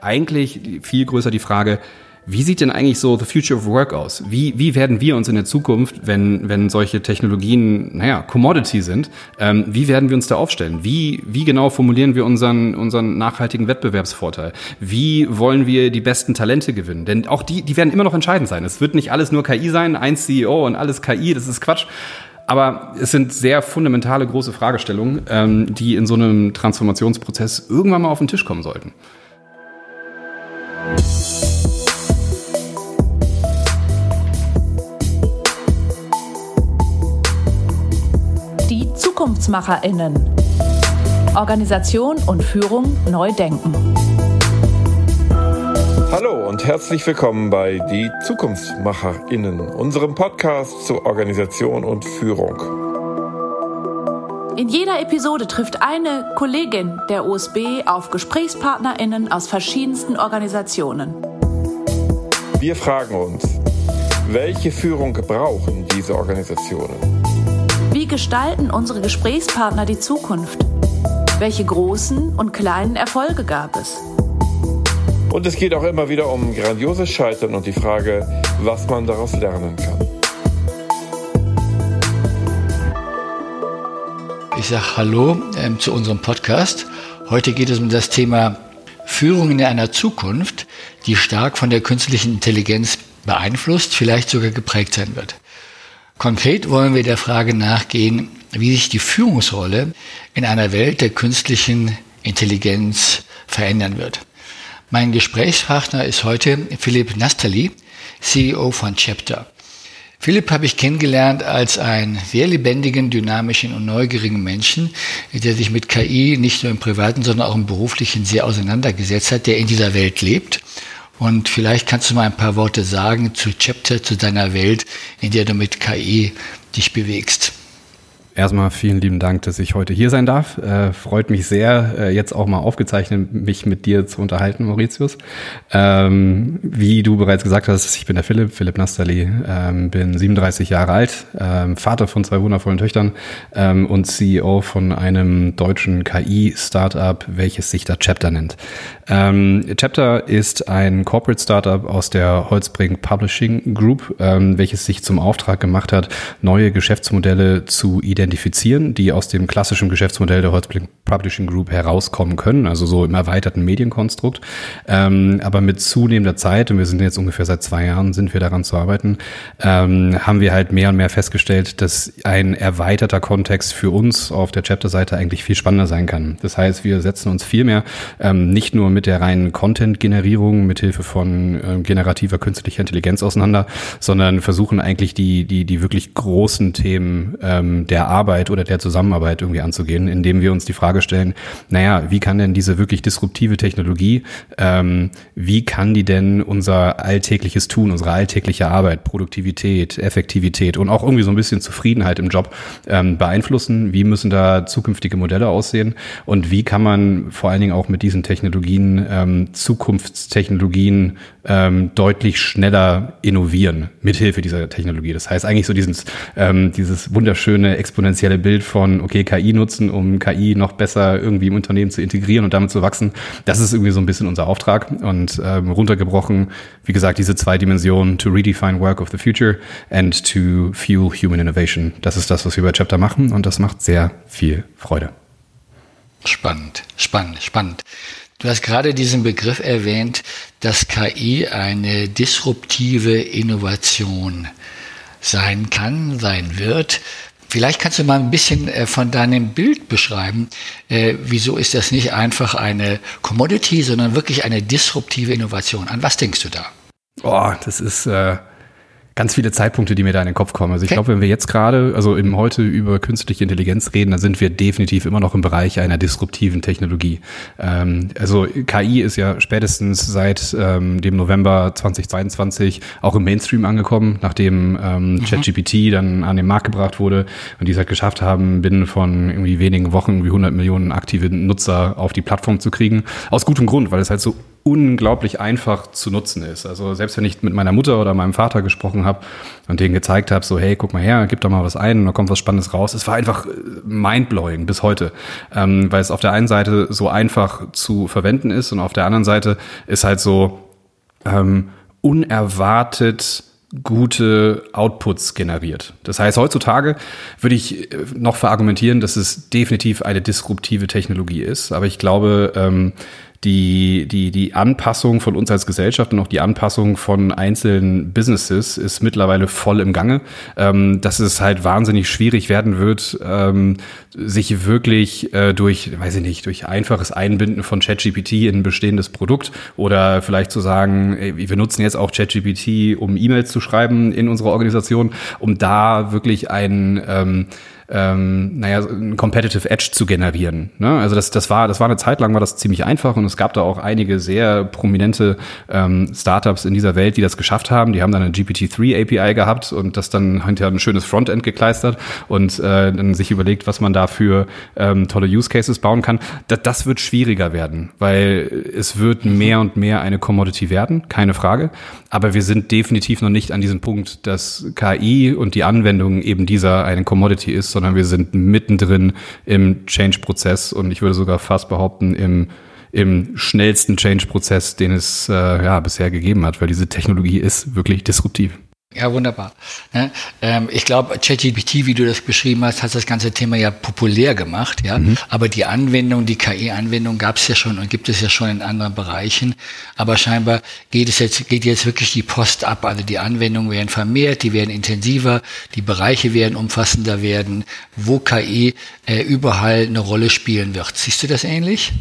Eigentlich viel größer die Frage, wie sieht denn eigentlich so the future of work aus? Wie, wie werden wir uns in der Zukunft, wenn, wenn solche Technologien, naja, Commodity sind, ähm, wie werden wir uns da aufstellen? Wie, wie genau formulieren wir unseren, unseren nachhaltigen Wettbewerbsvorteil? Wie wollen wir die besten Talente gewinnen? Denn auch die, die werden immer noch entscheidend sein. Es wird nicht alles nur KI sein, ein CEO und alles KI, das ist Quatsch. Aber es sind sehr fundamentale große Fragestellungen, ähm, die in so einem Transformationsprozess irgendwann mal auf den Tisch kommen sollten. ZukunftsmacherInnen. Organisation und Führung neu denken. Hallo und herzlich willkommen bei Die ZukunftsmacherInnen, unserem Podcast zur Organisation und Führung. In jeder Episode trifft eine Kollegin der OSB auf GesprächspartnerInnen aus verschiedensten Organisationen. Wir fragen uns, welche Führung brauchen diese Organisationen? Wie gestalten unsere Gesprächspartner die Zukunft? Welche großen und kleinen Erfolge gab es? Und es geht auch immer wieder um grandioses Scheitern und die Frage, was man daraus lernen kann. Ich sage Hallo ähm, zu unserem Podcast. Heute geht es um das Thema Führung in einer Zukunft, die stark von der künstlichen Intelligenz beeinflusst, vielleicht sogar geprägt sein wird. Konkret wollen wir der Frage nachgehen, wie sich die Führungsrolle in einer Welt der künstlichen Intelligenz verändern wird. Mein Gesprächspartner ist heute Philipp Nastali, CEO von Chapter. Philipp habe ich kennengelernt als einen sehr lebendigen, dynamischen und neugierigen Menschen, der sich mit KI nicht nur im privaten, sondern auch im beruflichen sehr auseinandergesetzt hat, der in dieser Welt lebt und vielleicht kannst du mal ein paar Worte sagen zu Chapter, zu deiner Welt, in der du mit KI dich bewegst. Erstmal vielen lieben Dank, dass ich heute hier sein darf. Äh, freut mich sehr, äh, jetzt auch mal aufgezeichnet, mich mit dir zu unterhalten, Mauritius. Ähm, wie du bereits gesagt hast, ich bin der Philipp, Philipp Nastali, ähm, bin 37 Jahre alt, ähm, Vater von zwei wundervollen Töchtern ähm, und CEO von einem deutschen KI-Startup, welches sich da Chapter nennt. Ähm, Chapter ist ein Corporate Startup aus der Holzbrink Publishing Group, ähm, welches sich zum Auftrag gemacht hat, neue Geschäftsmodelle zu identifizieren identifizieren, die aus dem klassischen Geschäftsmodell der Holzblick Publishing Group herauskommen können, also so im erweiterten Medienkonstrukt. Ähm, aber mit zunehmender Zeit, und wir sind jetzt ungefähr seit zwei Jahren, sind wir daran zu arbeiten, ähm, haben wir halt mehr und mehr festgestellt, dass ein erweiterter Kontext für uns auf der Chapter-Seite eigentlich viel spannender sein kann. Das heißt, wir setzen uns viel mehr ähm, nicht nur mit der reinen Content-Generierung mithilfe von äh, generativer künstlicher Intelligenz auseinander, sondern versuchen eigentlich die, die, die wirklich großen Themen ähm, der Arbeit oder der Zusammenarbeit irgendwie anzugehen, indem wir uns die Frage stellen, naja, wie kann denn diese wirklich disruptive Technologie, ähm, wie kann die denn unser alltägliches Tun, unsere alltägliche Arbeit, Produktivität, Effektivität und auch irgendwie so ein bisschen Zufriedenheit im Job ähm, beeinflussen? Wie müssen da zukünftige Modelle aussehen? Und wie kann man vor allen Dingen auch mit diesen Technologien, ähm, Zukunftstechnologien ähm, deutlich schneller innovieren mithilfe dieser Technologie? Das heißt eigentlich so dieses, ähm, dieses wunderschöne exponentielle Bild von, okay, KI nutzen, um KI noch besser irgendwie im Unternehmen zu integrieren und damit zu wachsen. Das ist irgendwie so ein bisschen unser Auftrag und ähm, runtergebrochen, wie gesagt, diese zwei Dimensionen, to redefine work of the future and to fuel human innovation. Das ist das, was wir bei Chapter machen und das macht sehr viel Freude. Spannend, spannend, spannend. Du hast gerade diesen Begriff erwähnt, dass KI eine disruptive Innovation sein kann, sein wird. Vielleicht kannst du mal ein bisschen äh, von deinem Bild beschreiben. Äh, wieso ist das nicht einfach eine Commodity, sondern wirklich eine disruptive Innovation? An was denkst du da? Oh, das ist äh, ganz viele Zeitpunkte, die mir da in den Kopf kommen. Also ich okay. glaube, wenn wir jetzt gerade, also im heute über künstliche Intelligenz reden, dann sind wir definitiv immer noch im Bereich einer disruptiven Technologie. Ähm, also KI ist ja spätestens seit ähm, dem November 2022 auch im Mainstream angekommen, nachdem ähm, mhm. ChatGPT dann an den Markt gebracht wurde und die es halt geschafft haben, binnen von irgendwie wenigen Wochen wie 100 Millionen aktive Nutzer auf die Plattform zu kriegen. Aus gutem Grund, weil es halt so unglaublich einfach zu nutzen ist. Also selbst wenn ich mit meiner Mutter oder meinem Vater gesprochen habe und denen gezeigt habe, so hey, guck mal her, gib doch mal was ein und da kommt was Spannendes raus. Es war einfach äh, mindblowing bis heute, ähm, weil es auf der einen Seite so einfach zu verwenden ist und auf der anderen Seite ist halt so ähm, unerwartet gute Outputs generiert. Das heißt, heutzutage würde ich äh, noch verargumentieren, dass es definitiv eine disruptive Technologie ist. Aber ich glaube, ähm, die, die, die Anpassung von uns als Gesellschaft und auch die Anpassung von einzelnen Businesses ist mittlerweile voll im Gange, ähm, dass es halt wahnsinnig schwierig werden wird, ähm, sich wirklich äh, durch, weiß ich nicht, durch einfaches Einbinden von ChatGPT in ein bestehendes Produkt oder vielleicht zu sagen, ey, wir nutzen jetzt auch ChatGPT, um E-Mails zu schreiben in unserer Organisation, um da wirklich ein ähm, ähm, naja, ein Competitive Edge zu generieren. Ne? Also das, das war, das war eine Zeit lang war das ziemlich einfach und es gab da auch einige sehr prominente ähm, Startups in dieser Welt, die das geschafft haben. Die haben dann eine GPT-3 API gehabt und das dann hinterher ein schönes Frontend gekleistert und äh, dann sich überlegt, was man da für ähm, tolle Use Cases bauen kann. Das, das wird schwieriger werden, weil es wird mehr und mehr eine Commodity werden, keine Frage. Aber wir sind definitiv noch nicht an diesem Punkt, dass KI und die Anwendung eben dieser eine Commodity ist, sondern wir sind mittendrin im Change-Prozess und ich würde sogar fast behaupten, im im schnellsten Change-Prozess, den es äh, ja, bisher gegeben hat, weil diese Technologie ist wirklich disruptiv. Ja, wunderbar. Ne? Ähm, ich glaube, ChatGPT, wie du das beschrieben hast, hat das ganze Thema ja populär gemacht, ja. Mhm. Aber die Anwendung, die KI-Anwendung gab es ja schon und gibt es ja schon in anderen Bereichen. Aber scheinbar geht es jetzt, geht jetzt wirklich die Post ab. Also die Anwendungen werden vermehrt, die werden intensiver, die Bereiche werden umfassender werden, wo KI äh, überall eine Rolle spielen wird. Siehst du das ähnlich?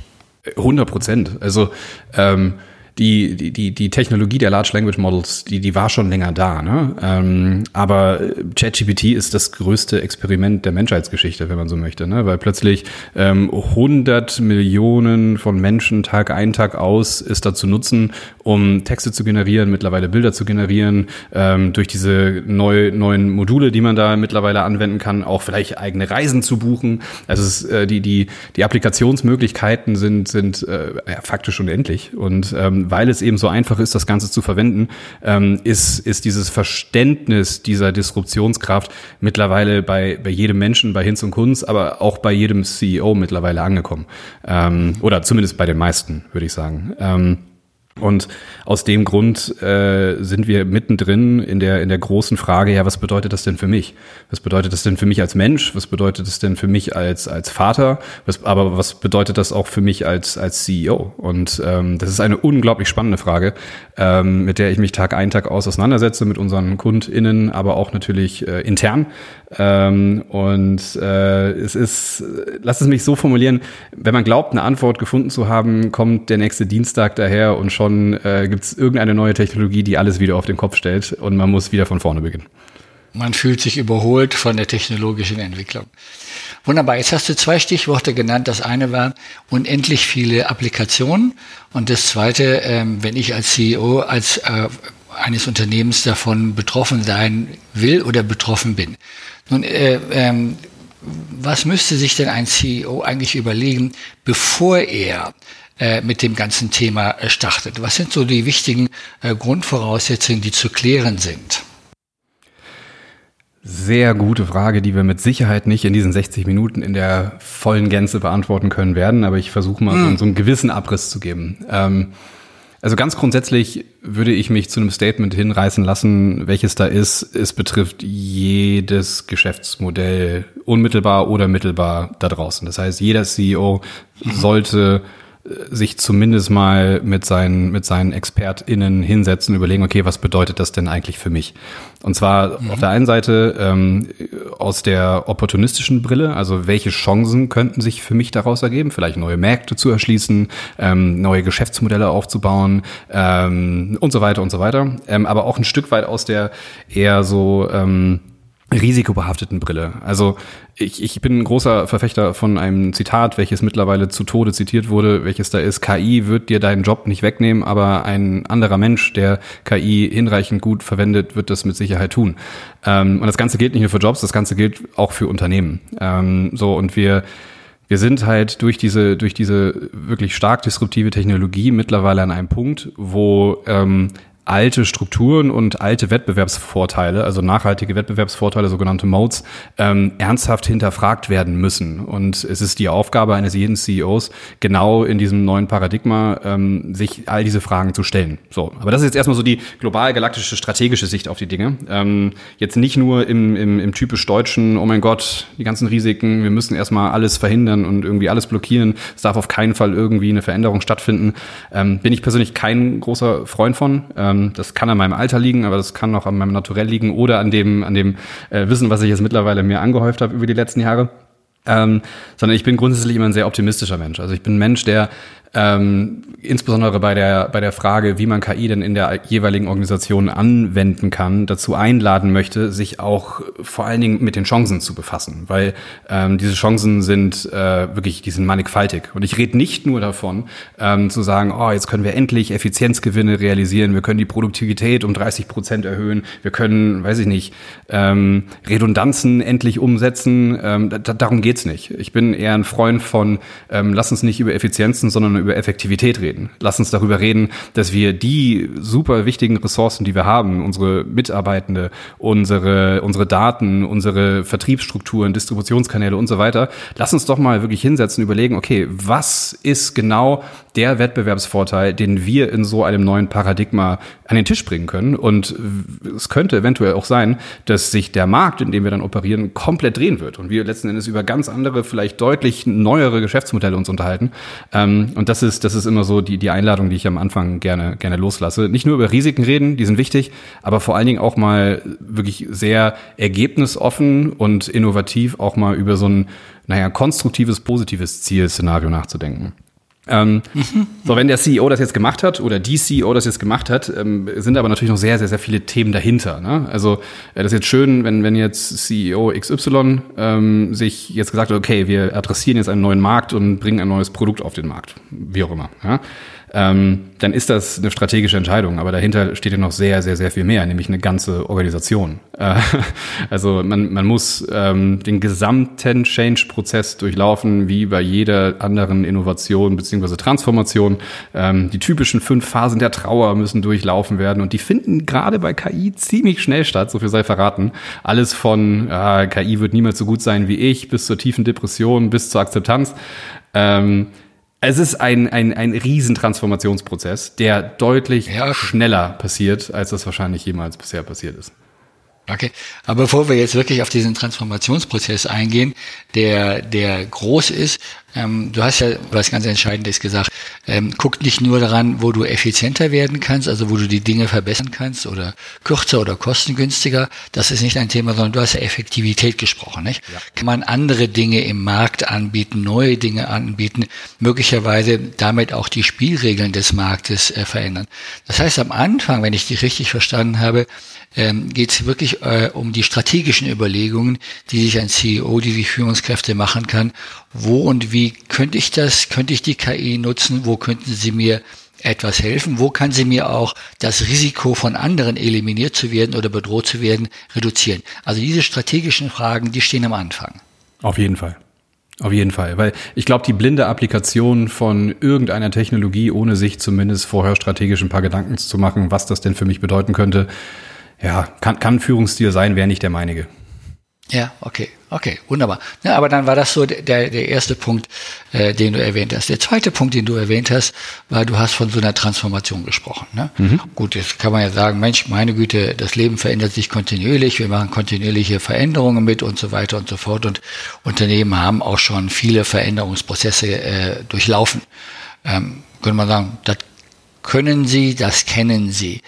100 Prozent. Also ähm, die, die, die, Technologie der Large Language Models, die, die war schon länger da. Ne? Ähm, aber ChatGPT ist das größte Experiment der Menschheitsgeschichte, wenn man so möchte. Ne? Weil plötzlich ähm, 100 Millionen von Menschen Tag ein, Tag aus ist dazu nutzen, um Texte zu generieren, mittlerweile Bilder zu generieren, ähm, durch diese neu, neuen Module, die man da mittlerweile anwenden kann, auch vielleicht eigene Reisen zu buchen. Also es, äh, die, die, die Applikationsmöglichkeiten sind, sind äh, ja, faktisch unendlich. Und ähm, weil es eben so einfach ist, das Ganze zu verwenden, ähm, ist, ist dieses Verständnis dieser Disruptionskraft mittlerweile bei, bei jedem Menschen, bei Hinz und Kunz, aber auch bei jedem CEO mittlerweile angekommen. Ähm, oder zumindest bei den meisten, würde ich sagen. Ähm, und aus dem Grund äh, sind wir mittendrin in der, in der großen Frage, ja, was bedeutet das denn für mich? Was bedeutet das denn für mich als Mensch? Was bedeutet das denn für mich als, als Vater? Was, aber was bedeutet das auch für mich als, als CEO? Und ähm, das ist eine unglaublich spannende Frage, ähm, mit der ich mich Tag ein, Tag aus auseinandersetze, mit unseren KundInnen, aber auch natürlich äh, intern. Ähm, und äh, es ist, lass es mich so formulieren, wenn man glaubt, eine Antwort gefunden zu haben, kommt der nächste Dienstag daher und schon äh, gibt es irgendeine neue Technologie, die alles wieder auf den Kopf stellt und man muss wieder von vorne beginnen. Man fühlt sich überholt von der technologischen Entwicklung. Wunderbar, jetzt hast du zwei Stichworte genannt. Das eine war unendlich viele Applikationen und das zweite, ähm, wenn ich als CEO, als äh, eines Unternehmens davon betroffen sein will oder betroffen bin. Nun, äh, ähm, was müsste sich denn ein CEO eigentlich überlegen, bevor er mit dem ganzen Thema äh, startet? Was sind so die wichtigen äh, Grundvoraussetzungen, die zu klären sind? Sehr gute Frage, die wir mit Sicherheit nicht in diesen 60 Minuten in der vollen Gänze beantworten können werden, aber ich versuche mal hm. so, so, einen gewissen Abriss zu geben. Ähm, also ganz grundsätzlich würde ich mich zu einem Statement hinreißen lassen, welches da ist. Es betrifft jedes Geschäftsmodell unmittelbar oder mittelbar da draußen. Das heißt, jeder CEO sollte sich zumindest mal mit seinen, mit seinen ExpertInnen hinsetzen, überlegen, okay, was bedeutet das denn eigentlich für mich? Und zwar mhm. auf der einen Seite ähm, aus der opportunistischen Brille, also welche Chancen könnten sich für mich daraus ergeben, vielleicht neue Märkte zu erschließen, ähm, neue Geschäftsmodelle aufzubauen ähm, und so weiter und so weiter. Ähm, aber auch ein Stück weit aus der eher so ähm, risikobehafteten Brille. Also ich, ich bin ein großer Verfechter von einem Zitat, welches mittlerweile zu Tode zitiert wurde, welches da ist, KI wird dir deinen Job nicht wegnehmen, aber ein anderer Mensch, der KI hinreichend gut verwendet, wird das mit Sicherheit tun. Ähm, und das Ganze gilt nicht nur für Jobs, das Ganze gilt auch für Unternehmen. Ähm, so, und wir Wir sind halt durch diese, durch diese wirklich stark disruptive Technologie mittlerweile an einem Punkt, wo ähm, alte Strukturen und alte Wettbewerbsvorteile, also nachhaltige Wettbewerbsvorteile, sogenannte Modes, ähm, ernsthaft hinterfragt werden müssen. Und es ist die Aufgabe eines jeden CEOs, genau in diesem neuen Paradigma ähm, sich all diese Fragen zu stellen. So, aber das ist jetzt erstmal so die global galaktische strategische Sicht auf die Dinge. Ähm, jetzt nicht nur im, im, im typisch deutschen, oh mein Gott, die ganzen Risiken, wir müssen erstmal alles verhindern und irgendwie alles blockieren. Es darf auf keinen Fall irgendwie eine Veränderung stattfinden. Ähm, bin ich persönlich kein großer Freund von. Ähm, ähm, das kann an meinem Alter liegen, aber das kann auch an meinem Naturell liegen oder an dem, an dem äh, Wissen, was ich jetzt mittlerweile mir angehäuft habe über die letzten Jahre. Ähm, sondern ich bin grundsätzlich immer ein sehr optimistischer Mensch. Also ich bin ein Mensch, der ähm, insbesondere bei der, bei der Frage, wie man KI denn in der jeweiligen Organisation anwenden kann, dazu einladen möchte, sich auch vor allen Dingen mit den Chancen zu befassen, weil ähm, diese Chancen sind äh, wirklich, die sind mannigfaltig. Und ich rede nicht nur davon, ähm, zu sagen, oh, jetzt können wir endlich Effizienzgewinne realisieren, wir können die Produktivität um 30 Prozent erhöhen, wir können, weiß ich nicht, ähm, Redundanzen endlich umsetzen. Ähm, da, darum geht's nicht. Ich bin eher ein Freund von, ähm, lass uns nicht über Effizienzen, sondern über Effektivität reden. Lass uns darüber reden, dass wir die super wichtigen Ressourcen, die wir haben, unsere Mitarbeitende, unsere, unsere Daten, unsere Vertriebsstrukturen, Distributionskanäle und so weiter, lass uns doch mal wirklich hinsetzen, überlegen, okay, was ist genau der Wettbewerbsvorteil, den wir in so einem neuen Paradigma an den Tisch bringen können? Und es könnte eventuell auch sein, dass sich der Markt, in dem wir dann operieren, komplett drehen wird und wir letzten Endes über ganz andere, vielleicht deutlich neuere Geschäftsmodelle uns unterhalten. Ähm, und das ist, das ist immer so die, die Einladung, die ich am Anfang gerne, gerne loslasse. Nicht nur über Risiken reden, die sind wichtig, aber vor allen Dingen auch mal wirklich sehr ergebnisoffen und innovativ auch mal über so ein, naja, konstruktives, positives Zielszenario nachzudenken. Ähm, so, wenn der CEO das jetzt gemacht hat oder die CEO das jetzt gemacht hat, ähm, sind aber natürlich noch sehr, sehr, sehr viele Themen dahinter. Ne? Also äh, das ist jetzt schön, wenn, wenn jetzt CEO XY ähm, sich jetzt gesagt hat, okay, wir adressieren jetzt einen neuen Markt und bringen ein neues Produkt auf den Markt, wie auch immer. Ja? Ähm, dann ist das eine strategische Entscheidung. Aber dahinter steht ja noch sehr, sehr, sehr viel mehr, nämlich eine ganze Organisation. Äh, also man, man muss ähm, den gesamten Change-Prozess durchlaufen, wie bei jeder anderen Innovation beziehungsweise Transformation. Ähm, die typischen fünf Phasen der Trauer müssen durchlaufen werden und die finden gerade bei KI ziemlich schnell statt, so viel sei verraten. Alles von äh, KI wird niemals so gut sein wie ich, bis zur tiefen Depression, bis zur Akzeptanz. Ähm, es ist ein, ein, ein Riesentransformationsprozess, der deutlich ja. schneller passiert, als das wahrscheinlich jemals bisher passiert ist. Okay, aber bevor wir jetzt wirklich auf diesen Transformationsprozess eingehen, der der groß ist, ähm, du hast ja was ganz Entscheidendes gesagt. Ähm, guck nicht nur daran, wo du effizienter werden kannst, also wo du die Dinge verbessern kannst oder kürzer oder kostengünstiger. Das ist nicht ein Thema, sondern du hast ja Effektivität gesprochen. Nicht? Ja. Kann man andere Dinge im Markt anbieten, neue Dinge anbieten, möglicherweise damit auch die Spielregeln des Marktes äh, verändern. Das heißt, am Anfang, wenn ich dich richtig verstanden habe, ähm, geht es wirklich äh, um die strategischen Überlegungen, die sich ein CEO, die die Führungskräfte machen kann. Wo und wie könnte ich das, könnte ich die KI nutzen? Wo könnten sie mir etwas helfen? Wo kann sie mir auch das Risiko von anderen eliminiert zu werden oder bedroht zu werden reduzieren? Also diese strategischen Fragen, die stehen am Anfang. Auf jeden Fall. Auf jeden Fall, weil ich glaube, die blinde Applikation von irgendeiner Technologie, ohne sich zumindest vorher strategisch ein paar Gedanken zu machen, was das denn für mich bedeuten könnte, ja, kann, kann Führungsstil sein, wäre nicht der meinige. Ja, okay, okay, wunderbar. Ja, aber dann war das so der, der erste Punkt, äh, den du erwähnt hast. Der zweite Punkt, den du erwähnt hast, war, du hast von so einer Transformation gesprochen. Ne? Mhm. Gut, jetzt kann man ja sagen, Mensch, meine Güte, das Leben verändert sich kontinuierlich, wir machen kontinuierliche Veränderungen mit und so weiter und so fort. Und Unternehmen haben auch schon viele Veränderungsprozesse äh, durchlaufen. Ähm, könnte man sagen, das können sie, das kennen sie.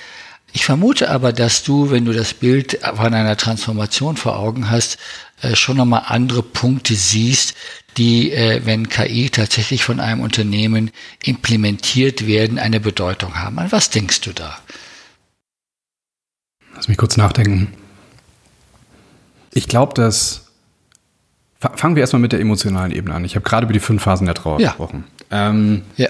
Ich vermute aber, dass du, wenn du das Bild von einer Transformation vor Augen hast, äh, schon nochmal andere Punkte siehst, die, äh, wenn KI tatsächlich von einem Unternehmen implementiert werden, eine Bedeutung haben. An was denkst du da? Lass mich kurz nachdenken. Ich glaube, dass Fangen wir erstmal mit der emotionalen Ebene an. Ich habe gerade über die fünf Phasen der Trauer ja. gesprochen. Ähm, ja.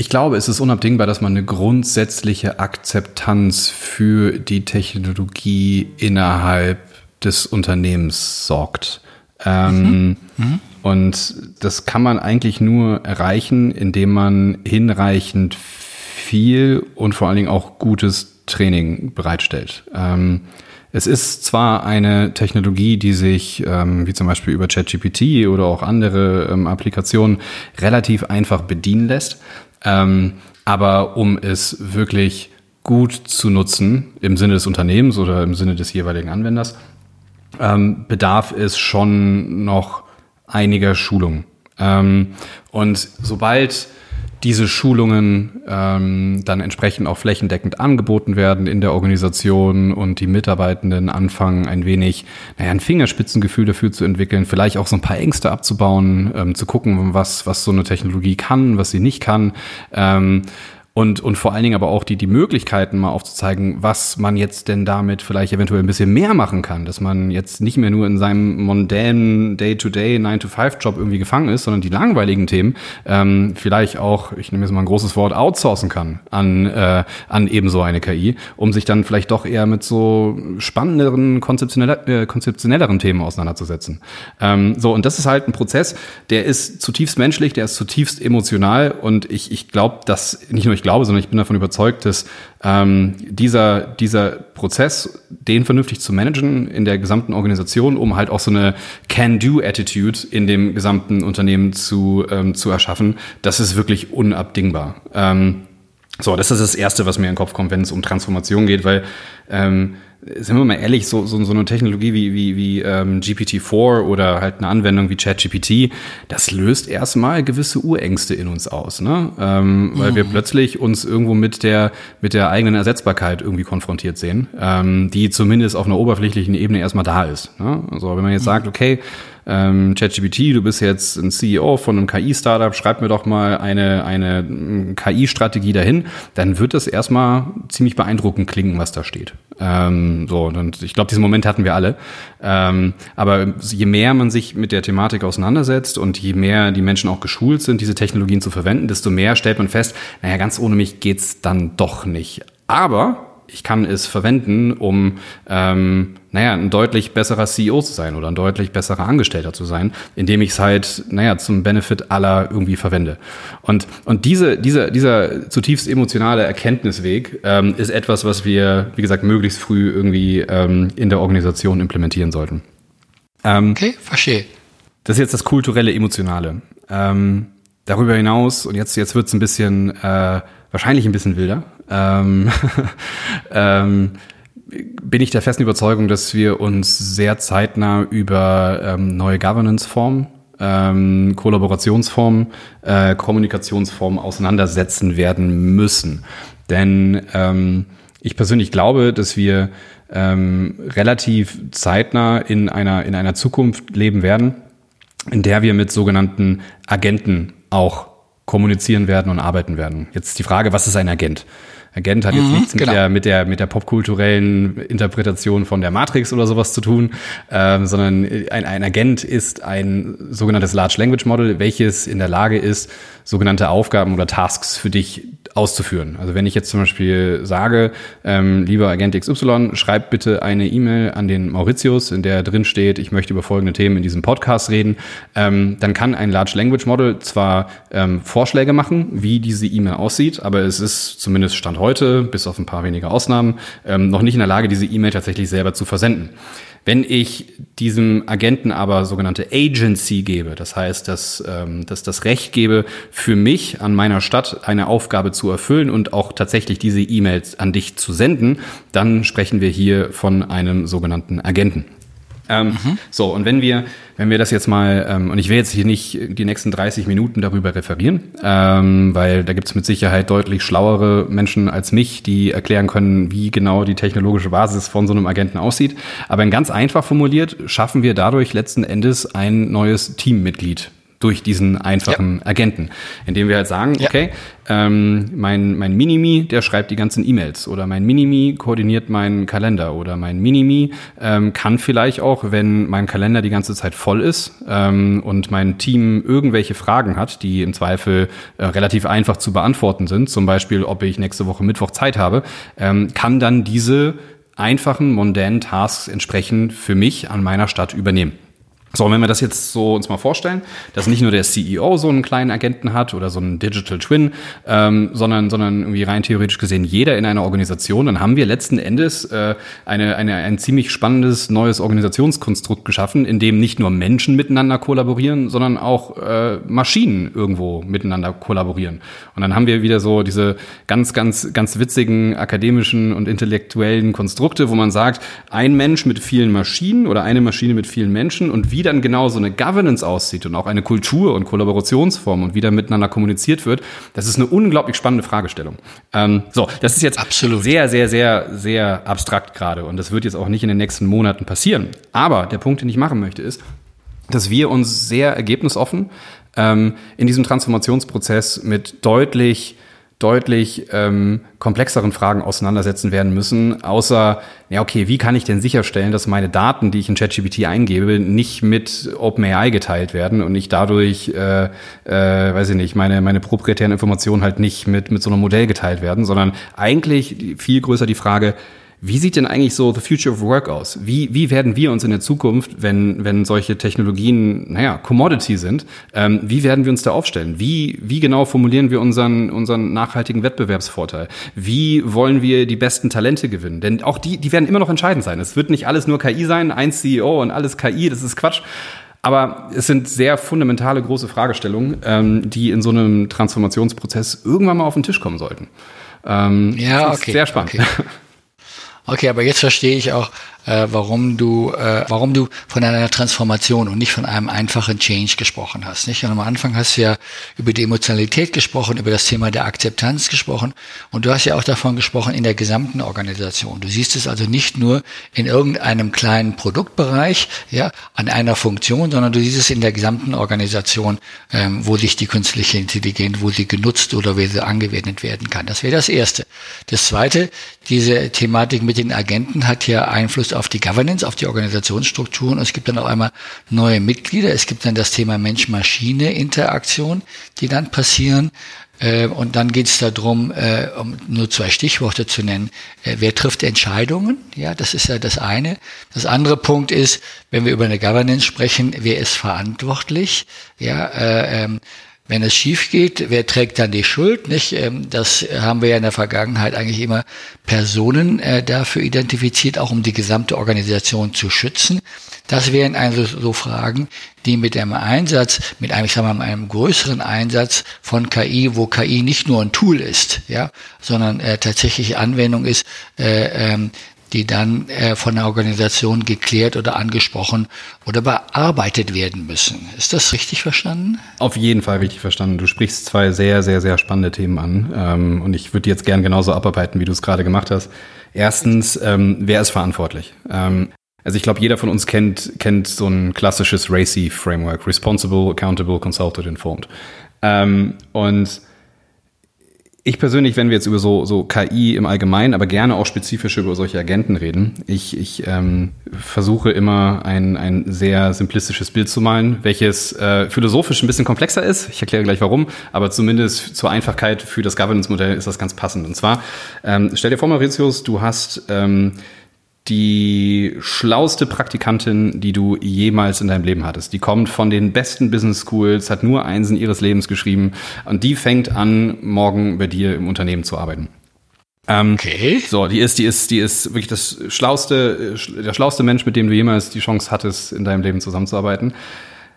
Ich glaube, es ist unabdingbar, dass man eine grundsätzliche Akzeptanz für die Technologie innerhalb des Unternehmens sorgt. Ähm, mhm. Mhm. Und das kann man eigentlich nur erreichen, indem man hinreichend viel und vor allen Dingen auch gutes Training bereitstellt. Ähm, es ist zwar eine Technologie, die sich, ähm, wie zum Beispiel über ChatGPT oder auch andere ähm, Applikationen, relativ einfach bedienen lässt. Ähm, aber um es wirklich gut zu nutzen im Sinne des Unternehmens oder im Sinne des jeweiligen Anwenders, ähm, bedarf es schon noch einiger Schulungen. Ähm, und sobald diese Schulungen ähm, dann entsprechend auch flächendeckend angeboten werden in der Organisation und die Mitarbeitenden anfangen ein wenig, naja, ein Fingerspitzengefühl dafür zu entwickeln, vielleicht auch so ein paar Ängste abzubauen, ähm, zu gucken, was, was so eine Technologie kann, was sie nicht kann. Ähm, und, und vor allen Dingen aber auch die, die Möglichkeiten mal aufzuzeigen, was man jetzt denn damit vielleicht eventuell ein bisschen mehr machen kann, dass man jetzt nicht mehr nur in seinem mondänen Day-to-Day, 9-to-5-Job irgendwie gefangen ist, sondern die langweiligen Themen ähm, vielleicht auch, ich nehme jetzt mal ein großes Wort, outsourcen kann an, äh, an ebenso eine KI, um sich dann vielleicht doch eher mit so spannenderen, konzeptioneller, äh, konzeptionelleren Themen auseinanderzusetzen. Ähm, so, und das ist halt ein Prozess, der ist zutiefst menschlich, der ist zutiefst emotional und ich, ich glaube, dass nicht nur ich glaube, sondern ich bin davon überzeugt, dass ähm, dieser, dieser Prozess, den vernünftig zu managen in der gesamten Organisation, um halt auch so eine Can-Do-Attitude in dem gesamten Unternehmen zu, ähm, zu erschaffen, das ist wirklich unabdingbar. Ähm, so, das ist das Erste, was mir in den Kopf kommt, wenn es um Transformation geht, weil ähm, sind wir mal ehrlich, so, so, so eine Technologie wie, wie, wie ähm, GPT-4 oder halt eine Anwendung wie ChatGPT, das löst erstmal gewisse Urängste in uns aus, ne? Ähm, weil mhm. wir plötzlich uns irgendwo mit der, mit der eigenen Ersetzbarkeit irgendwie konfrontiert sehen, ähm, die zumindest auf einer oberflächlichen Ebene erstmal da ist. Ne? Also wenn man jetzt mhm. sagt, okay, ähm, ChatGPT, du bist jetzt ein CEO von einem KI-Startup, schreib mir doch mal eine, eine KI-Strategie dahin, dann wird das erstmal ziemlich beeindruckend klingen, was da steht. Ähm, so, und ich glaube, diesen Moment hatten wir alle. Ähm, aber je mehr man sich mit der Thematik auseinandersetzt und je mehr die Menschen auch geschult sind, diese Technologien zu verwenden, desto mehr stellt man fest, naja, ganz ohne mich geht's dann doch nicht. Aber ich kann es verwenden, um ähm, naja, ein deutlich besserer CEO zu sein oder ein deutlich besserer Angestellter zu sein, indem ich es halt, naja, zum Benefit aller irgendwie verwende. Und, und diese, dieser, dieser zutiefst emotionale Erkenntnisweg ähm, ist etwas, was wir, wie gesagt, möglichst früh irgendwie ähm, in der Organisation implementieren sollten. Ähm, okay, verstehe. Das ist jetzt das kulturelle Emotionale. Ähm, darüber hinaus, und jetzt, jetzt wird's ein bisschen, äh, wahrscheinlich ein bisschen wilder, ähm, ähm, bin ich der festen Überzeugung, dass wir uns sehr zeitnah über ähm, neue Governance-Formen, ähm, Kollaborationsformen, äh, Kommunikationsformen auseinandersetzen werden müssen. Denn ähm, ich persönlich glaube, dass wir ähm, relativ zeitnah in einer, in einer Zukunft leben werden, in der wir mit sogenannten Agenten auch kommunizieren werden und arbeiten werden. Jetzt die Frage, was ist ein Agent? Agent hat jetzt mhm, nichts genau. mit, der, mit, der, mit der popkulturellen Interpretation von der Matrix oder sowas zu tun, ähm, sondern ein, ein Agent ist ein sogenanntes Large Language Model, welches in der Lage ist, sogenannte Aufgaben oder Tasks für dich auszuführen. Also wenn ich jetzt zum Beispiel sage, ähm, lieber Agent XY, schreib bitte eine E-Mail an den Mauritius, in der drin steht, ich möchte über folgende Themen in diesem Podcast reden, ähm, dann kann ein Large Language Model zwar ähm, Vorschläge machen, wie diese E-Mail aussieht, aber es ist zumindest Stand heute, bis auf ein paar wenige Ausnahmen, ähm, noch nicht in der Lage, diese E-Mail tatsächlich selber zu versenden. Wenn ich diesem Agenten aber sogenannte Agency gebe, das heißt, dass, ähm, dass das Recht gebe, für mich an meiner Stadt eine Aufgabe zu erfüllen und auch tatsächlich diese E-Mails an dich zu senden, dann sprechen wir hier von einem sogenannten Agenten. Ähm, mhm. So, und wenn wir, wenn wir das jetzt mal, ähm, und ich will jetzt hier nicht die nächsten 30 Minuten darüber referieren, ähm, weil da gibt es mit Sicherheit deutlich schlauere Menschen als mich, die erklären können, wie genau die technologische Basis von so einem Agenten aussieht. Aber ganz einfach formuliert schaffen wir dadurch letzten Endes ein neues Teammitglied durch diesen einfachen ja. Agenten, indem wir halt sagen, ja. okay, ähm, mein, mein Minimi, der schreibt die ganzen E-Mails oder mein Minimi koordiniert meinen Kalender oder mein Minimi ähm, kann vielleicht auch, wenn mein Kalender die ganze Zeit voll ist ähm, und mein Team irgendwelche Fragen hat, die im Zweifel äh, relativ einfach zu beantworten sind, zum Beispiel, ob ich nächste Woche Mittwoch Zeit habe, ähm, kann dann diese einfachen, mondänen Tasks entsprechend für mich an meiner Stadt übernehmen. So, wenn wir das jetzt so uns mal vorstellen, dass nicht nur der CEO so einen kleinen Agenten hat oder so einen Digital Twin, ähm, sondern, sondern irgendwie rein theoretisch gesehen jeder in einer Organisation, dann haben wir letzten Endes äh, eine, eine, ein ziemlich spannendes neues Organisationskonstrukt geschaffen, in dem nicht nur Menschen miteinander kollaborieren, sondern auch äh, Maschinen irgendwo miteinander kollaborieren. Und dann haben wir wieder so diese ganz, ganz, ganz witzigen akademischen und intellektuellen Konstrukte, wo man sagt, ein Mensch mit vielen Maschinen oder eine Maschine mit vielen Menschen und wie dann genau so eine Governance aussieht und auch eine Kultur und Kollaborationsform und wie da miteinander kommuniziert wird, das ist eine unglaublich spannende Fragestellung. Ähm, so, das ist jetzt Absolut. sehr, sehr, sehr, sehr abstrakt gerade und das wird jetzt auch nicht in den nächsten Monaten passieren. Aber der Punkt, den ich machen möchte, ist, dass wir uns sehr ergebnisoffen ähm, in diesem Transformationsprozess mit deutlich deutlich ähm, komplexeren Fragen auseinandersetzen werden müssen, außer, ja, okay, wie kann ich denn sicherstellen, dass meine Daten, die ich in ChatGPT eingebe, nicht mit OpenAI geteilt werden und nicht dadurch, äh, äh, weiß ich nicht, meine, meine proprietären Informationen halt nicht mit, mit so einem Modell geteilt werden, sondern eigentlich viel größer die Frage, wie sieht denn eigentlich so the future of work aus? Wie, wie werden wir uns in der Zukunft, wenn, wenn solche Technologien, naja, Commodity sind, ähm, wie werden wir uns da aufstellen? Wie, wie genau formulieren wir unseren, unseren nachhaltigen Wettbewerbsvorteil? Wie wollen wir die besten Talente gewinnen? Denn auch die, die werden immer noch entscheidend sein. Es wird nicht alles nur KI sein, ein CEO und alles KI, das ist Quatsch. Aber es sind sehr fundamentale große Fragestellungen, ähm, die in so einem Transformationsprozess irgendwann mal auf den Tisch kommen sollten. Ähm, ja, okay. Sehr spannend. Okay. Okay, aber jetzt verstehe ich auch, äh, warum du, äh, warum du von einer Transformation und nicht von einem einfachen Change gesprochen hast. Nicht? Und am Anfang hast du ja über die Emotionalität gesprochen, über das Thema der Akzeptanz gesprochen und du hast ja auch davon gesprochen in der gesamten Organisation. Du siehst es also nicht nur in irgendeinem kleinen Produktbereich, ja, an einer Funktion, sondern du siehst es in der gesamten Organisation, ähm, wo sich die künstliche Intelligenz, wo sie genutzt oder wie sie angewendet werden kann. Das wäre das Erste. Das Zweite, diese Thematik mit den Agenten hat ja Einfluss auf die Governance, auf die Organisationsstrukturen. Und es gibt dann auch einmal neue Mitglieder. Es gibt dann das Thema Mensch-Maschine-Interaktion, die dann passieren. Äh, und dann geht es darum, äh, um nur zwei Stichworte zu nennen, äh, wer trifft Entscheidungen? Ja, das ist ja das eine. Das andere Punkt ist, wenn wir über eine Governance sprechen, wer ist verantwortlich? Ja, ähm, wenn es schief geht, wer trägt dann die Schuld? Nicht? Ähm, das haben wir ja in der Vergangenheit eigentlich immer Personen äh, dafür identifiziert, auch um die gesamte Organisation zu schützen. Das wären also so Fragen, die mit einem Einsatz, mit einem, ich sag mal, einem größeren Einsatz von KI, wo KI nicht nur ein Tool ist, ja, sondern äh, tatsächlich Anwendung ist, äh, ähm, die dann äh, von der Organisation geklärt oder angesprochen oder bearbeitet werden müssen. Ist das richtig verstanden? Auf jeden Fall richtig verstanden. Du sprichst zwei sehr, sehr, sehr spannende Themen an ähm, und ich würde jetzt gern genauso abarbeiten, wie du es gerade gemacht hast. Erstens, ähm, wer ist verantwortlich? Ähm, also ich glaube, jeder von uns kennt, kennt so ein klassisches RACI-Framework, Responsible, Accountable, Consulted, Informed. Ähm, und ich persönlich, wenn wir jetzt über so, so KI im Allgemeinen, aber gerne auch spezifisch über solche Agenten reden, ich, ich ähm, versuche immer ein, ein sehr simplistisches Bild zu malen, welches äh, philosophisch ein bisschen komplexer ist. Ich erkläre gleich warum, aber zumindest zur Einfachkeit für das Governance-Modell ist das ganz passend. Und zwar, ähm, stell dir vor, Mauritius, du hast ähm, die schlauste Praktikantin, die du jemals in deinem Leben hattest. Die kommt von den besten Business Schools, hat nur Einsen ihres Lebens geschrieben und die fängt an, morgen bei dir im Unternehmen zu arbeiten. Ähm, okay. So, die ist, die ist, die ist wirklich das schlauste, der schlauste Mensch, mit dem du jemals die Chance hattest, in deinem Leben zusammenzuarbeiten.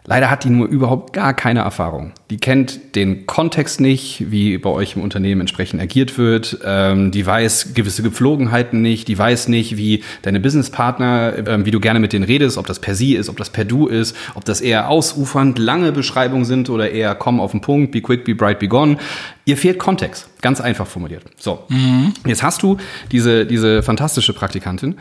Leider hat die nur überhaupt gar keine Erfahrung. Die kennt den Kontext nicht, wie bei euch im Unternehmen entsprechend agiert wird. Ähm, die weiß gewisse Gepflogenheiten nicht. Die weiß nicht, wie deine Businesspartner, ähm, wie du gerne mit denen redest, ob das per Sie ist, ob das per Du ist, ob das eher ausufernd lange Beschreibungen sind oder eher komm auf den Punkt, be quick, be bright, be gone. Ihr fehlt Kontext. Ganz einfach formuliert. So. Mhm. Jetzt hast du diese, diese fantastische Praktikantin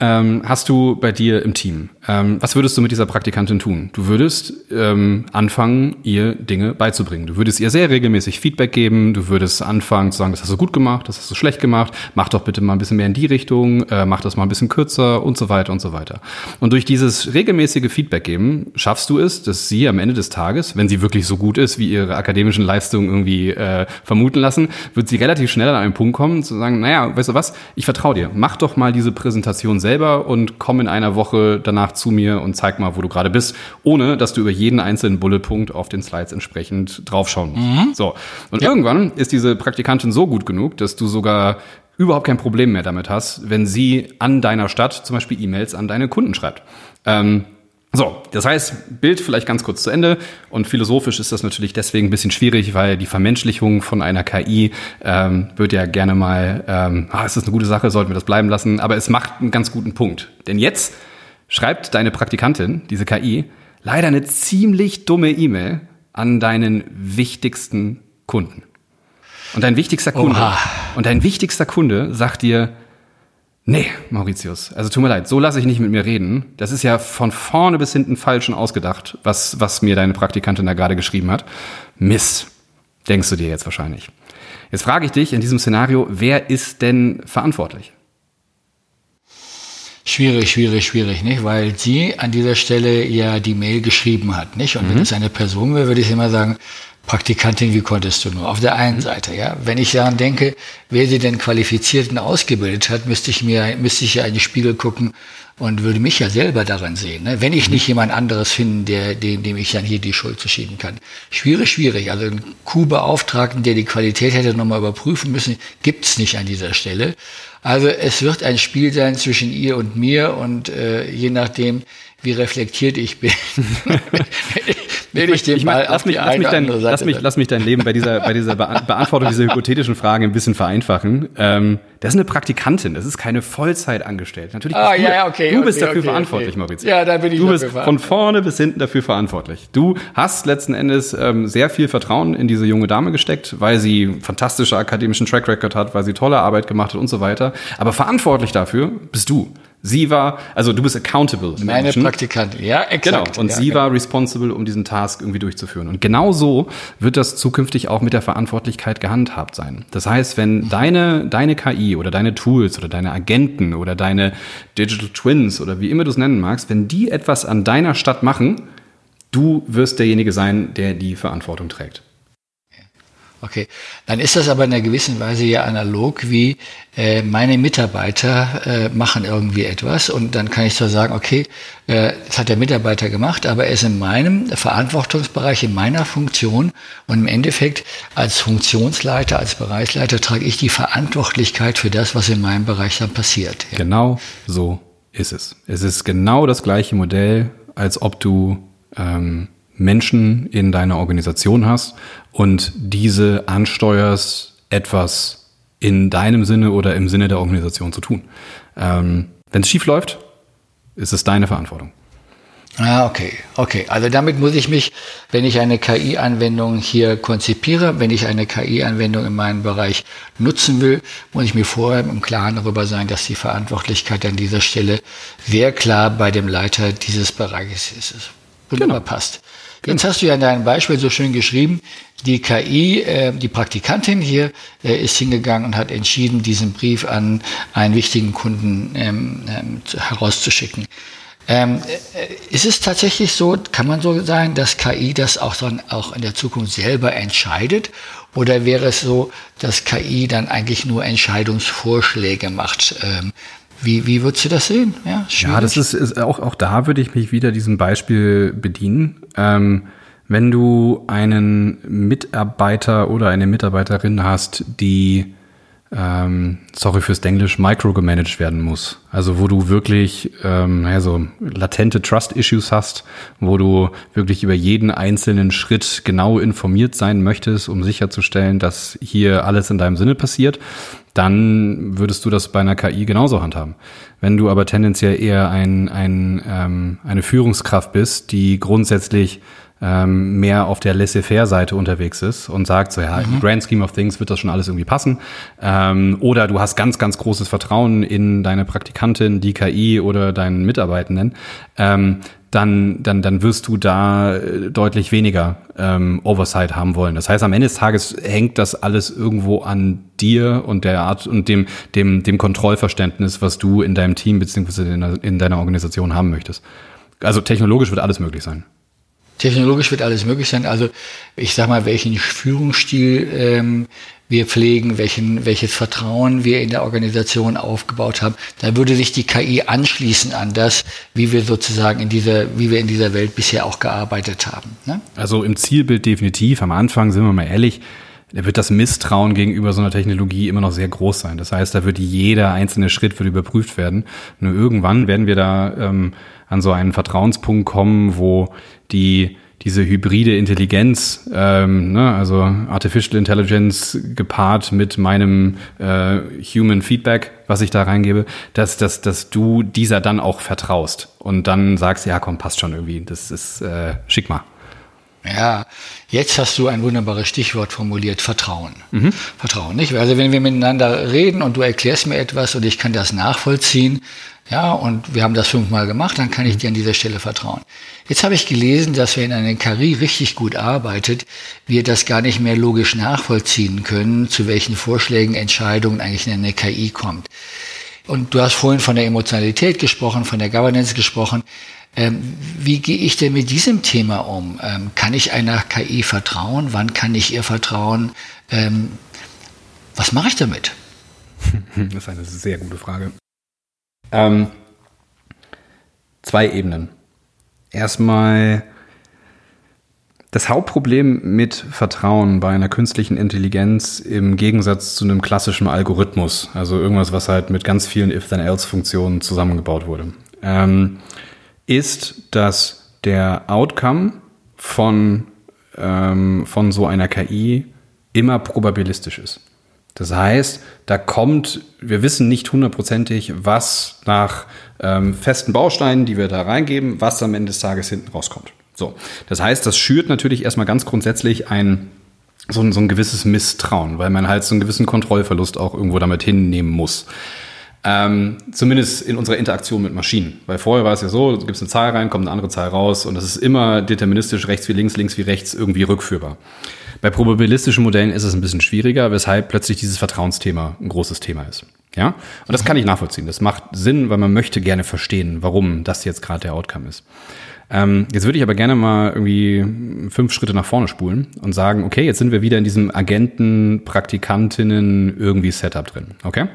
ähm, hast du bei dir im Team. Ähm, was würdest du mit dieser Praktikantin tun? Du würdest ähm, anfangen, ihr Dinge beizubringen. Du würdest ihr sehr regelmäßig Feedback geben. Du würdest anfangen zu sagen, das hast du gut gemacht, das hast du schlecht gemacht. Mach doch bitte mal ein bisschen mehr in die Richtung. Äh, mach das mal ein bisschen kürzer und so weiter und so weiter. Und durch dieses regelmäßige Feedback geben schaffst du es, dass sie am Ende des Tages, wenn sie wirklich so gut ist, wie ihre akademischen Leistungen irgendwie äh, vermuten lassen, wird sie relativ schnell an einen Punkt kommen zu sagen, naja, weißt du was, ich vertraue dir. Mach doch mal diese Präsentation selber und komm in einer Woche danach zu mir und zeig mal, wo du gerade bist, ohne dass du über jeden einzelnen Bulletpunkt auf den Slides entsprechend draufschauen musst. Mhm. So. Und ja. irgendwann ist diese Praktikantin so gut genug, dass du sogar überhaupt kein Problem mehr damit hast, wenn sie an deiner Stadt zum Beispiel E-Mails an deine Kunden schreibt. Ähm, so, das heißt, Bild vielleicht ganz kurz zu Ende. Und philosophisch ist das natürlich deswegen ein bisschen schwierig, weil die Vermenschlichung von einer KI ähm, wird ja gerne mal, ähm, ah, ist das eine gute Sache, sollten wir das bleiben lassen. Aber es macht einen ganz guten Punkt. Denn jetzt schreibt deine Praktikantin, diese KI, leider eine ziemlich dumme E-Mail an deinen wichtigsten Kunden. Und dein wichtigster Kunde, Oha. und dein wichtigster Kunde sagt dir, Nee, Mauritius. Also tut mir leid, so lasse ich nicht mit mir reden. Das ist ja von vorne bis hinten falsch und ausgedacht, was, was mir deine Praktikantin da gerade geschrieben hat. Mist, denkst du dir jetzt wahrscheinlich. Jetzt frage ich dich in diesem Szenario, wer ist denn verantwortlich? Schwierig, schwierig, schwierig, nicht? Weil sie an dieser Stelle ja die Mail geschrieben hat, nicht? Und mhm. wenn es eine Person wäre, würde ich immer sagen, Praktikantin, wie konntest du nur? Auf der einen Seite, ja. Wenn ich daran denke, wer sie denn qualifiziert und ausgebildet hat, müsste ich mir, müsste ich ja in die Spiegel gucken und würde mich ja selber daran sehen, ne? wenn ich nicht jemand anderes finde, der, dem, dem ich dann hier die Schuld zu schieben kann. Schwierig, schwierig. Also einen Q-Beauftragten, der die Qualität hätte nochmal überprüfen müssen, gibt's nicht an dieser Stelle. Also es wird ein Spiel sein zwischen ihr und mir und äh, je nachdem, wie reflektiert ich bin, will ich, dem mal lass mich, lass mich, dein, lass, mich, lass mich dein Leben bei dieser, bei dieser Beantwortung dieser hypothetischen Frage ein bisschen vereinfachen. Ähm, das ist eine Praktikantin, das ist keine Vollzeitangestellte. Natürlich ah, du, ja, okay, du okay, bist dafür okay, verantwortlich, okay. Maurizio. Ja, da bin ich Du bist von vorne bis hinten dafür verantwortlich. Du hast letzten Endes ähm, sehr viel Vertrauen in diese junge Dame gesteckt, weil sie fantastische akademischen Track Record hat, weil sie tolle Arbeit gemacht hat und so weiter. Aber verantwortlich dafür bist du. Sie war, also du bist accountable. Meine Menschen. Praktikantin, ja, exakt. Genau, und ja, sie genau. war responsible, um diesen Task irgendwie durchzuführen. Und genau so wird das zukünftig auch mit der Verantwortlichkeit gehandhabt sein. Das heißt, wenn mhm. deine, deine KI oder deine Tools oder deine Agenten oder deine Digital Twins oder wie immer du es nennen magst, wenn die etwas an deiner Stadt machen, du wirst derjenige sein, der die Verantwortung trägt. Okay, dann ist das aber in einer gewissen Weise ja analog wie äh, meine Mitarbeiter äh, machen irgendwie etwas und dann kann ich zwar sagen, okay, äh, das hat der Mitarbeiter gemacht, aber er ist in meinem Verantwortungsbereich, in meiner Funktion und im Endeffekt als Funktionsleiter, als Bereichsleiter trage ich die Verantwortlichkeit für das, was in meinem Bereich dann passiert. Ja. Genau so ist es. Es ist genau das gleiche Modell, als ob du ähm, Menschen in deiner Organisation hast und diese ansteuerst, etwas in deinem Sinne oder im Sinne der Organisation zu tun. Ähm, Wenn es schief läuft, ist es deine Verantwortung. Ah, okay, okay. Also damit muss ich mich, wenn ich eine KI-Anwendung hier konzipiere, wenn ich eine KI-Anwendung in meinem Bereich nutzen will, muss ich mir vorher im Klaren darüber sein, dass die Verantwortlichkeit an dieser Stelle sehr klar bei dem Leiter dieses Bereiches ist. Wunderbar genau. passt. Jetzt hast du ja in deinem Beispiel so schön geschrieben, die KI, äh, die Praktikantin hier, äh, ist hingegangen und hat entschieden, diesen Brief an einen wichtigen Kunden ähm, ähm, herauszuschicken. Ähm, äh, ist es tatsächlich so, kann man so sagen, dass KI das auch dann auch in der Zukunft selber entscheidet? Oder wäre es so, dass KI dann eigentlich nur Entscheidungsvorschläge macht? Ähm, wie, wie würdest du das sehen? Ja, ja das ist, ist auch, auch da würde ich mich wieder diesem Beispiel bedienen. Ähm, wenn du einen Mitarbeiter oder eine Mitarbeiterin hast, die ähm, sorry fürs Englisch, microgemanagt werden muss. Also wo du wirklich ähm, naja, so latente Trust-Issues hast, wo du wirklich über jeden einzelnen Schritt genau informiert sein möchtest, um sicherzustellen, dass hier alles in deinem Sinne passiert, dann würdest du das bei einer KI genauso handhaben. Wenn du aber tendenziell eher ein, ein, ähm, eine Führungskraft bist, die grundsätzlich ähm, mehr auf der Laissez-faire-Seite unterwegs ist und sagt so, ja, mhm. im Grand Scheme of Things wird das schon alles irgendwie passen. Ähm, oder du hast ganz, ganz großes Vertrauen in deine Praktikantin, die KI oder deinen Mitarbeitenden. Ähm, dann, dann, dann wirst du da äh, deutlich weniger ähm, Oversight haben wollen. Das heißt, am Ende des Tages hängt das alles irgendwo an dir und der Art und dem, dem, dem Kontrollverständnis, was du in deinem Team beziehungsweise in, in deiner Organisation haben möchtest. Also technologisch wird alles möglich sein. Technologisch wird alles möglich sein. Also ich sag mal, welchen Führungsstil ähm, wir pflegen, welchen, welches Vertrauen wir in der Organisation aufgebaut haben. Da würde sich die KI anschließen an das, wie wir sozusagen in dieser, wie wir in dieser Welt bisher auch gearbeitet haben. Ne? Also im Zielbild definitiv. Am Anfang sind wir mal ehrlich, da wird das Misstrauen gegenüber so einer Technologie immer noch sehr groß sein. Das heißt, da wird jeder einzelne Schritt wird überprüft werden. Nur irgendwann werden wir da ähm, an so einen Vertrauenspunkt kommen, wo die diese hybride Intelligenz, ähm, ne, also Artificial Intelligence gepaart mit meinem äh, Human Feedback, was ich da reingebe, dass, dass, dass du dieser dann auch vertraust und dann sagst, ja komm, passt schon irgendwie, das ist äh, schick mal. Ja, jetzt hast du ein wunderbares Stichwort formuliert, Vertrauen. Mhm. Vertrauen, nicht? Also wenn wir miteinander reden und du erklärst mir etwas und ich kann das nachvollziehen, ja, und wir haben das fünfmal gemacht, dann kann ich dir an dieser Stelle vertrauen. Jetzt habe ich gelesen, dass wenn eine KI richtig gut arbeitet, wir das gar nicht mehr logisch nachvollziehen können, zu welchen Vorschlägen, Entscheidungen eigentlich eine KI kommt. Und du hast vorhin von der Emotionalität gesprochen, von der Governance gesprochen. Ähm, wie gehe ich denn mit diesem Thema um? Ähm, kann ich einer KI vertrauen? Wann kann ich ihr vertrauen? Ähm, was mache ich damit? Das ist eine sehr gute Frage. Ähm, zwei Ebenen. Erstmal das Hauptproblem mit Vertrauen bei einer künstlichen Intelligenz im Gegensatz zu einem klassischen Algorithmus, also irgendwas, was halt mit ganz vielen If-then-else-Funktionen zusammengebaut wurde, ähm, ist, dass der Outcome von, ähm, von so einer KI immer probabilistisch ist. Das heißt, da kommt, wir wissen nicht hundertprozentig, was nach ähm, festen Bausteinen, die wir da reingeben, was am Ende des Tages hinten rauskommt. So, das heißt, das schürt natürlich erstmal ganz grundsätzlich ein so ein, so ein gewisses Misstrauen, weil man halt so einen gewissen Kontrollverlust auch irgendwo damit hinnehmen muss. Ähm, zumindest in unserer Interaktion mit Maschinen. Weil vorher war es ja so, du gibst eine Zahl rein, kommt eine andere Zahl raus und das ist immer deterministisch rechts wie links, links wie rechts irgendwie rückführbar. Bei probabilistischen Modellen ist es ein bisschen schwieriger, weshalb plötzlich dieses Vertrauensthema ein großes Thema ist. Ja, und das kann ich nachvollziehen. Das macht Sinn, weil man möchte gerne verstehen, warum das jetzt gerade der Outcome ist. Ähm, jetzt würde ich aber gerne mal irgendwie fünf Schritte nach vorne spulen und sagen, okay, jetzt sind wir wieder in diesem Agenten, Praktikantinnen irgendwie Setup drin. Okay?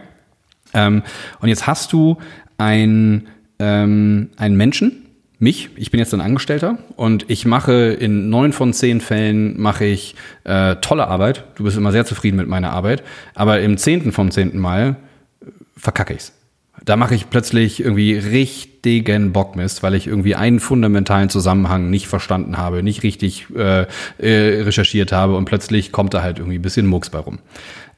Ähm, und jetzt hast du ein, ähm, einen Menschen, mich, ich bin jetzt ein Angestellter und ich mache in neun von zehn Fällen mache ich äh, tolle Arbeit. Du bist immer sehr zufrieden mit meiner Arbeit, aber im zehnten vom zehnten Mal äh, verkacke ich's. Da mache ich plötzlich irgendwie richtigen Bockmist, weil ich irgendwie einen fundamentalen Zusammenhang nicht verstanden habe, nicht richtig äh, äh, recherchiert habe und plötzlich kommt da halt irgendwie ein bisschen Mucks bei rum.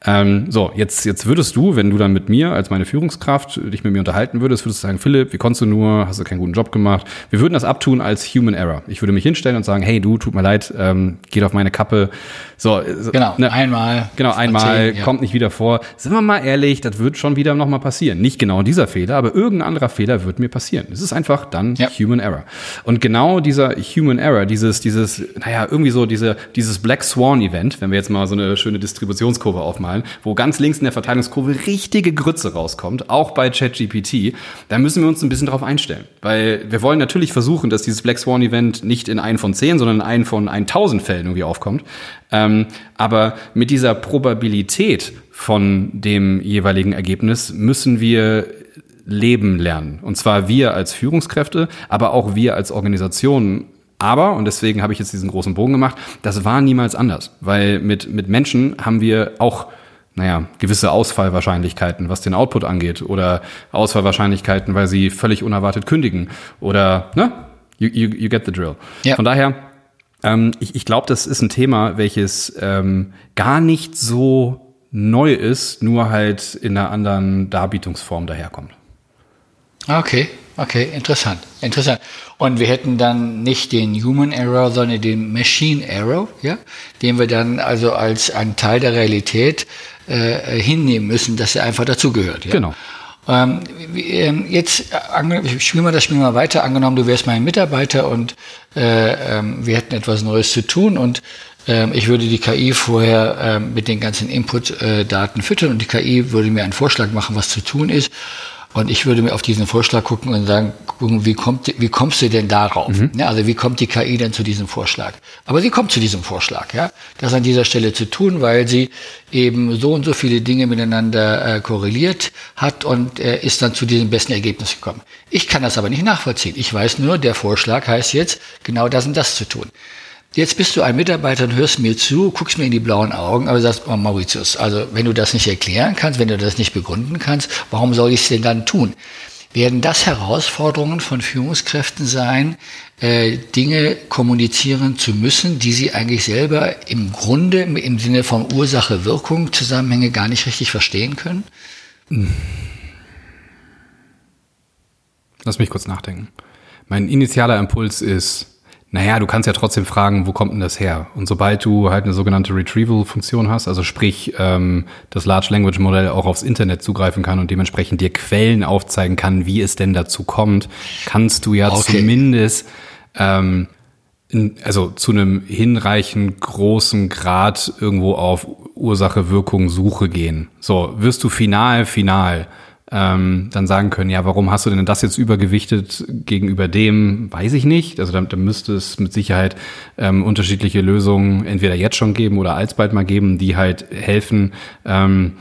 Ähm, so, jetzt, jetzt würdest du, wenn du dann mit mir als meine Führungskraft dich mit mir unterhalten würdest, würdest du sagen, Philipp, wie konntest du nur, hast du keinen guten Job gemacht? Wir würden das abtun als Human Error. Ich würde mich hinstellen und sagen, hey du, tut mir leid, ähm, geht auf meine Kappe. So, genau, ne, einmal. Genau, einmal, zehn, ja. kommt nicht wieder vor. Sind wir mal ehrlich, das wird schon wieder nochmal passieren. Nicht genau dieser Fehler, aber irgendein anderer Fehler wird mir passieren. Es ist einfach dann ja. Human Error. Und genau dieser Human Error, dieses, dieses, naja, irgendwie so diese, dieses Black Swan Event, wenn wir jetzt mal so eine schöne Distributionskurve aufmalen, malen, wo ganz links in der Verteilungskurve richtige Grütze rauskommt, auch bei ChatGPT, da müssen wir uns ein bisschen drauf einstellen. Weil wir wollen natürlich versuchen, dass dieses Black Swan Event nicht in einen von zehn, sondern in einen von 1000 Fällen irgendwie aufkommt. Ähm, aber mit dieser Probabilität von dem jeweiligen Ergebnis müssen wir leben lernen. Und zwar wir als Führungskräfte, aber auch wir als Organisation aber, und deswegen habe ich jetzt diesen großen Bogen gemacht, das war niemals anders. Weil mit, mit Menschen haben wir auch naja, gewisse Ausfallwahrscheinlichkeiten, was den Output angeht, oder Ausfallwahrscheinlichkeiten, weil sie völlig unerwartet kündigen, oder, ne? You, you, you get the drill. Ja. Von daher, ähm, ich, ich glaube, das ist ein Thema, welches ähm, gar nicht so neu ist, nur halt in einer anderen Darbietungsform daherkommt. Okay, okay, interessant, interessant. Und wir hätten dann nicht den Human Error, sondern den Machine Error, ja, den wir dann also als einen Teil der Realität äh, hinnehmen müssen, dass er einfach dazugehört. Ja? Genau. Ähm, ähm jetzt äh, spielen wir das Spiel mal weiter. Angenommen, du wärst mein Mitarbeiter und äh, ähm, wir hätten etwas Neues zu tun und ähm, ich würde die KI vorher ähm, mit den ganzen Input-Daten füttern und die KI würde mir einen Vorschlag machen, was zu tun ist. Und ich würde mir auf diesen Vorschlag gucken und sagen, gucken, wie, kommt, wie kommst du denn darauf? Mhm. Ja, also wie kommt die KI denn zu diesem Vorschlag? Aber sie kommt zu diesem Vorschlag, ja, das an dieser Stelle zu tun, weil sie eben so und so viele Dinge miteinander äh, korreliert hat und äh, ist dann zu diesem besten Ergebnis gekommen. Ich kann das aber nicht nachvollziehen. Ich weiß nur, der Vorschlag heißt jetzt, genau das und das zu tun. Jetzt bist du ein Mitarbeiter und hörst mir zu, guckst mir in die blauen Augen, aber sagst, oh Mauritius, also wenn du das nicht erklären kannst, wenn du das nicht begründen kannst, warum soll ich es denn dann tun? Werden das Herausforderungen von Führungskräften sein, äh, Dinge kommunizieren zu müssen, die sie eigentlich selber im Grunde im Sinne von Ursache-Wirkung Zusammenhänge gar nicht richtig verstehen können? Lass mich kurz nachdenken. Mein initialer Impuls ist, naja, du kannst ja trotzdem fragen, wo kommt denn das her? Und sobald du halt eine sogenannte Retrieval-Funktion hast, also sprich ähm, das Large Language Modell auch aufs Internet zugreifen kann und dementsprechend dir Quellen aufzeigen kann, wie es denn dazu kommt, kannst du ja okay. zumindest ähm, also zu einem hinreichend großen Grad irgendwo auf Ursache-Wirkung-Suche gehen. So, wirst du final, final ähm, dann sagen können, ja, warum hast du denn das jetzt übergewichtet gegenüber dem, weiß ich nicht. Also da, da müsste es mit Sicherheit ähm, unterschiedliche Lösungen entweder jetzt schon geben oder alsbald mal geben, die halt helfen, ähm,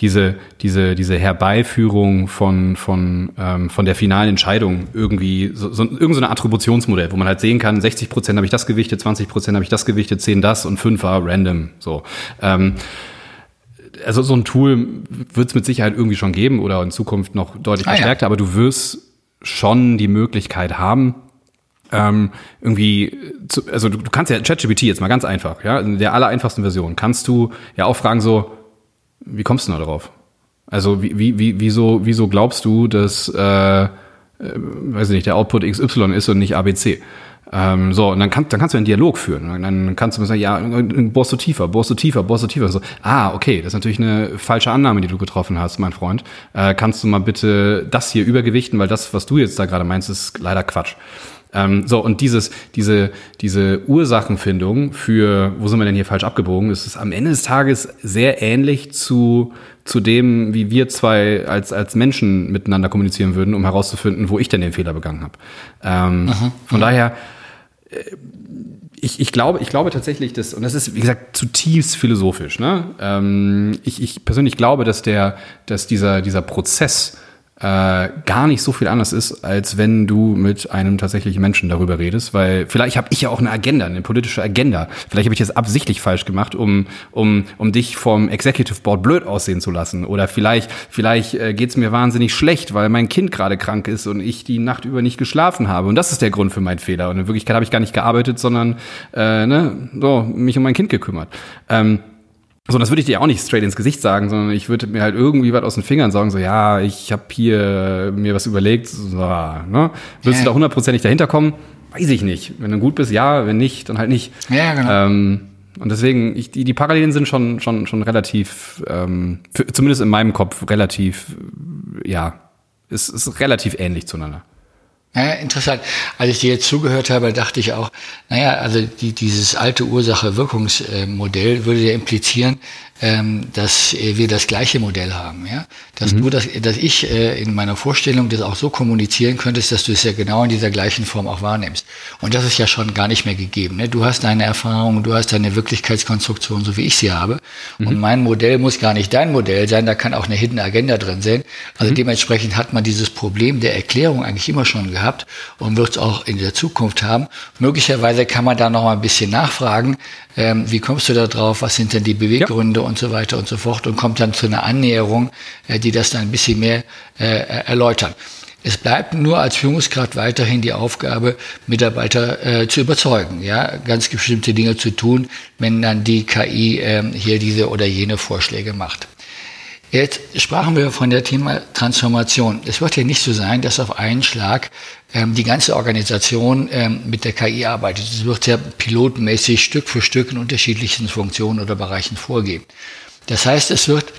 diese, diese, diese Herbeiführung von, von, ähm, von der finalen Entscheidung irgendwie, so, so, irgend so Attributionsmodell, wo man halt sehen kann, 60 Prozent habe ich das gewichtet, 20 Prozent habe ich das gewichtet, 10 das und 5 war random. So. Ähm, also so ein Tool wird es mit Sicherheit irgendwie schon geben oder in Zukunft noch deutlich ah, verstärkter, ja. aber du wirst schon die Möglichkeit haben, ähm, irgendwie, zu, also du, du kannst ja ChatGPT jetzt mal ganz einfach, ja, in der allereinfachsten Version kannst du ja auch fragen so, wie kommst du da drauf? Also wie, wie, wie, wieso, wieso glaubst du, dass, äh, äh, weiß ich nicht, der Output XY ist und nicht ABC? Ähm, so, und dann, kann, dann kannst du einen Dialog führen. Dann kannst du sagen, ja, bohrst du tiefer, bohrst du tiefer, bohrst du tiefer. So, ah, okay, das ist natürlich eine falsche Annahme, die du getroffen hast, mein Freund. Äh, kannst du mal bitte das hier übergewichten, weil das, was du jetzt da gerade meinst, ist leider Quatsch. Ähm, so, und dieses, diese, diese Ursachenfindung für, wo sind wir denn hier falsch abgebogen, ist am Ende des Tages sehr ähnlich zu, zu dem, wie wir zwei als, als Menschen miteinander kommunizieren würden, um herauszufinden, wo ich denn den Fehler begangen habe. Ähm, Aha, von ja. daher, äh, ich, ich, glaube, ich glaube tatsächlich, dass, und das ist, wie gesagt, zutiefst philosophisch, ne? Ähm, ich, ich persönlich glaube, dass der, dass dieser, dieser Prozess äh, gar nicht so viel anders ist, als wenn du mit einem tatsächlichen Menschen darüber redest, weil vielleicht habe ich ja auch eine Agenda, eine politische Agenda. Vielleicht habe ich das absichtlich falsch gemacht, um um um dich vom Executive Board blöd aussehen zu lassen, oder vielleicht vielleicht äh, geht's mir wahnsinnig schlecht, weil mein Kind gerade krank ist und ich die Nacht über nicht geschlafen habe und das ist der Grund für meinen Fehler. Und in Wirklichkeit habe ich gar nicht gearbeitet, sondern äh, ne, so mich um mein Kind gekümmert. Ähm, so, das würde ich dir auch nicht straight ins Gesicht sagen, sondern ich würde mir halt irgendwie was aus den Fingern sagen, so, ja, ich habe hier mir was überlegt, so, ne? Willst ja. du da hundertprozentig dahinter kommen? Weiß ich nicht. Wenn du gut bist, ja, wenn nicht, dann halt nicht. Ja, genau. Ähm, und deswegen, ich, die, die Parallelen sind schon, schon, schon relativ, ähm, für, zumindest in meinem Kopf, relativ, ja, ist, ist relativ ähnlich zueinander. Ja, interessant. Als ich dir jetzt zugehört habe, dachte ich auch, naja, also die, dieses alte Ursache-Wirkungsmodell würde ja implizieren, ähm, dass wir das gleiche Modell haben, ja, dass mhm. du das, dass ich äh, in meiner Vorstellung das auch so kommunizieren könntest, dass du es ja genau in dieser gleichen Form auch wahrnimmst. Und das ist ja schon gar nicht mehr gegeben. Ne? Du hast deine Erfahrung, du hast deine Wirklichkeitskonstruktion, so wie ich sie habe. Mhm. Und mein Modell muss gar nicht dein Modell sein, da kann auch eine Hidden Agenda drin sein. Also mhm. dementsprechend hat man dieses Problem der Erklärung eigentlich immer schon gehabt und wird es auch in der Zukunft haben. Möglicherweise kann man da noch mal ein bisschen nachfragen, ähm, wie kommst du da drauf, was sind denn die Beweggründe ja. und so weiter und so fort und kommt dann zu einer Annäherung, äh, die das dann ein bisschen mehr äh, erläutern. Es bleibt nur als Führungskraft weiterhin die Aufgabe, Mitarbeiter äh, zu überzeugen, ja, ganz bestimmte Dinge zu tun, wenn dann die KI äh, hier diese oder jene Vorschläge macht. Jetzt sprachen wir von der Thema Transformation. Es wird ja nicht so sein, dass auf einen Schlag ähm, die ganze Organisation ähm, mit der KI arbeitet. Es wird ja pilotmäßig Stück für Stück in unterschiedlichen Funktionen oder Bereichen vorgehen. Das heißt, es wird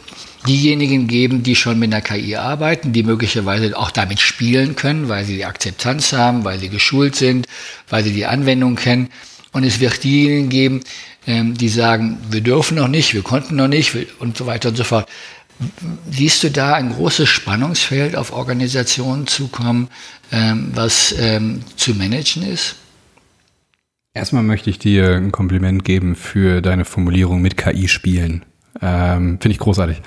diejenigen geben, die schon mit der KI arbeiten, die möglicherweise auch damit spielen können, weil sie die Akzeptanz haben, weil sie geschult sind, weil sie die Anwendung kennen. Und es wird diejenigen geben, ähm, die sagen, wir dürfen noch nicht, wir konnten noch nicht und so weiter und so fort. Siehst du da ein großes Spannungsfeld auf Organisationen zukommen, ähm, was ähm, zu managen ist? Erstmal möchte ich dir ein Kompliment geben für deine Formulierung mit KI spielen. Ähm, Finde ich großartig.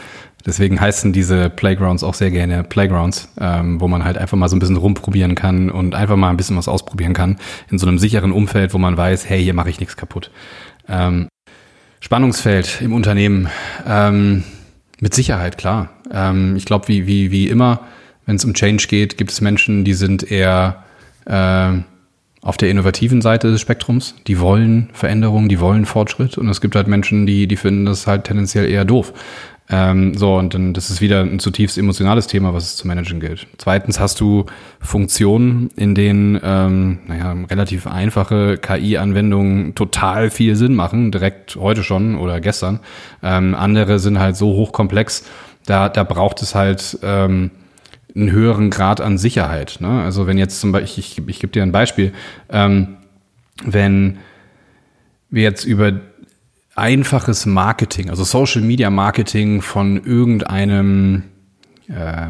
Deswegen heißen diese Playgrounds auch sehr gerne Playgrounds, ähm, wo man halt einfach mal so ein bisschen rumprobieren kann und einfach mal ein bisschen was ausprobieren kann in so einem sicheren Umfeld, wo man weiß, hey, hier mache ich nichts kaputt. Ähm, Spannungsfeld im Unternehmen. Ähm, mit Sicherheit, klar. Ähm, ich glaube, wie, wie, wie immer, wenn es um Change geht, gibt es Menschen, die sind eher äh, auf der innovativen Seite des Spektrums. Die wollen Veränderung, die wollen Fortschritt. Und es gibt halt Menschen, die, die finden das halt tendenziell eher doof. Ähm, so, und dann, das ist wieder ein zutiefst emotionales Thema, was es zu managen gilt. Zweitens hast du Funktionen, in denen, ähm, naja, relativ einfache KI-Anwendungen total viel Sinn machen, direkt heute schon oder gestern. Ähm, andere sind halt so hochkomplex, da, da braucht es halt, ähm, einen höheren Grad an Sicherheit. Ne? Also wenn jetzt zum Beispiel, ich, ich, ich gebe dir ein Beispiel, ähm, wenn wir jetzt über einfaches Marketing, also Social Media Marketing von irgendeinem, äh,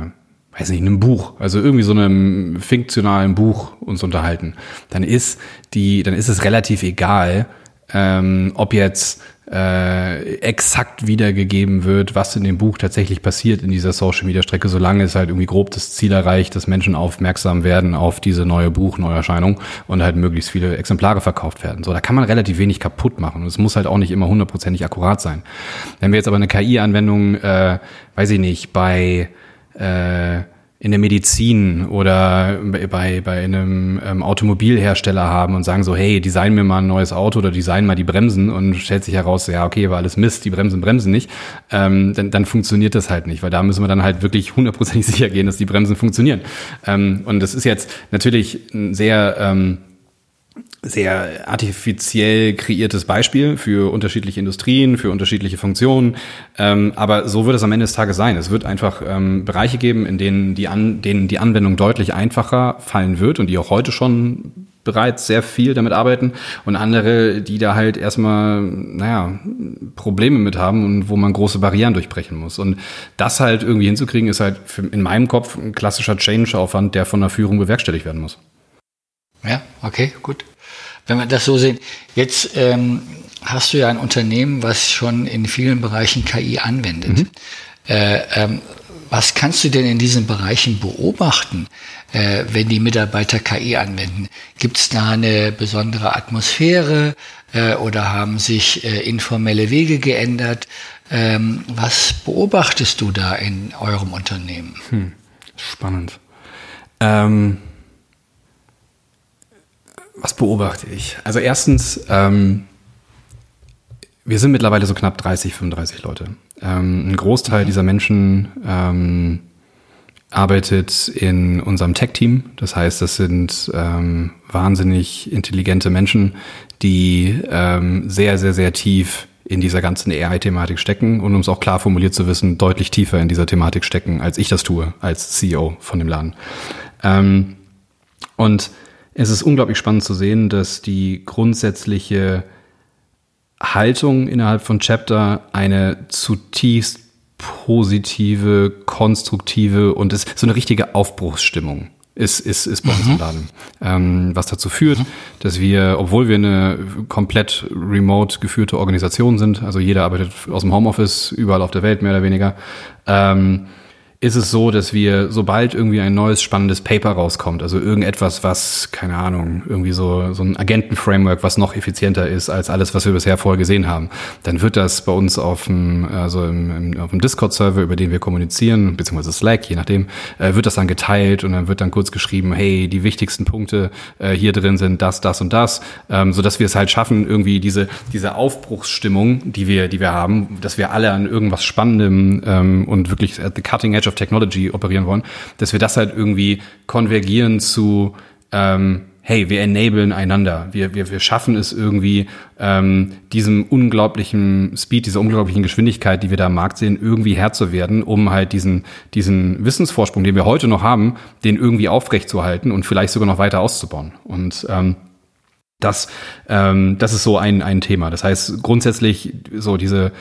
weiß nicht, einem Buch, also irgendwie so einem fiktionalen Buch uns unterhalten, dann ist die, dann ist es relativ egal, ähm, ob jetzt äh, exakt wiedergegeben wird, was in dem Buch tatsächlich passiert in dieser Social Media Strecke, solange es halt irgendwie grob das Ziel erreicht, dass Menschen aufmerksam werden auf diese neue Buchneuerscheinung und halt möglichst viele Exemplare verkauft werden. So, da kann man relativ wenig kaputt machen. Und es muss halt auch nicht immer hundertprozentig akkurat sein. Wenn wir jetzt aber eine KI-Anwendung, äh, weiß ich nicht, bei äh, in der Medizin oder bei, bei einem ähm, Automobilhersteller haben und sagen so, hey, design mir mal ein neues Auto oder design mal die Bremsen und stellt sich heraus, ja, okay, war alles Mist, die Bremsen bremsen nicht, ähm, dann, dann funktioniert das halt nicht, weil da müssen wir dann halt wirklich hundertprozentig sicher gehen, dass die Bremsen funktionieren. Ähm, und das ist jetzt natürlich ein sehr... Ähm, sehr artifiziell kreiertes Beispiel für unterschiedliche Industrien, für unterschiedliche Funktionen. Ähm, aber so wird es am Ende des Tages sein. Es wird einfach ähm, Bereiche geben, in denen die, An denen die Anwendung deutlich einfacher fallen wird und die auch heute schon bereits sehr viel damit arbeiten und andere, die da halt erstmal, naja, Probleme mit haben und wo man große Barrieren durchbrechen muss. Und das halt irgendwie hinzukriegen, ist halt in meinem Kopf ein klassischer Change-Aufwand, der von der Führung bewerkstelligt werden muss. Ja, okay, gut wenn wir das so sehen, jetzt ähm, hast du ja ein Unternehmen, was schon in vielen Bereichen KI anwendet. Mhm. Äh, ähm, was kannst du denn in diesen Bereichen beobachten, äh, wenn die Mitarbeiter KI anwenden? Gibt es da eine besondere Atmosphäre äh, oder haben sich äh, informelle Wege geändert? Ähm, was beobachtest du da in eurem Unternehmen? Hm, spannend. Ähm was beobachte ich? Also erstens, ähm, wir sind mittlerweile so knapp 30, 35 Leute. Ähm, ein Großteil dieser Menschen ähm, arbeitet in unserem Tech-Team. Das heißt, das sind ähm, wahnsinnig intelligente Menschen, die ähm, sehr, sehr, sehr tief in dieser ganzen AI-Thematik stecken und um es auch klar formuliert zu wissen, deutlich tiefer in dieser Thematik stecken, als ich das tue, als CEO von dem Laden. Ähm, und es ist unglaublich spannend zu sehen, dass die grundsätzliche Haltung innerhalb von Chapter eine zutiefst positive, konstruktive und ist so eine richtige Aufbruchsstimmung ist, ist, ist bei uns im mhm. Laden. Ähm, was dazu führt, mhm. dass wir, obwohl wir eine komplett remote geführte Organisation sind, also jeder arbeitet aus dem Homeoffice überall auf der Welt mehr oder weniger, ähm, ist es so, dass wir, sobald irgendwie ein neues spannendes Paper rauskommt, also irgendetwas, was, keine Ahnung, irgendwie so, so ein Agenten-Framework, was noch effizienter ist als alles, was wir bisher vorher gesehen haben, dann wird das bei uns auf dem, also im, im, auf dem Discord-Server, über den wir kommunizieren, beziehungsweise Slack, je nachdem, äh, wird das dann geteilt und dann wird dann kurz geschrieben, hey, die wichtigsten Punkte äh, hier drin sind das, das und das, ähm, so dass wir es halt schaffen, irgendwie diese, diese Aufbruchsstimmung, die wir, die wir haben, dass wir alle an irgendwas Spannendem ähm, und wirklich at the cutting edge of Technology operieren wollen, dass wir das halt irgendwie konvergieren zu ähm, hey, wir enablen einander. Wir, wir, wir schaffen es irgendwie, ähm, diesem unglaublichen Speed, dieser unglaublichen Geschwindigkeit, die wir da am Markt sehen, irgendwie Herr zu werden, um halt diesen, diesen Wissensvorsprung, den wir heute noch haben, den irgendwie aufrechtzuerhalten und vielleicht sogar noch weiter auszubauen. Und ähm, das, ähm, das ist so ein, ein Thema. Das heißt, grundsätzlich so diese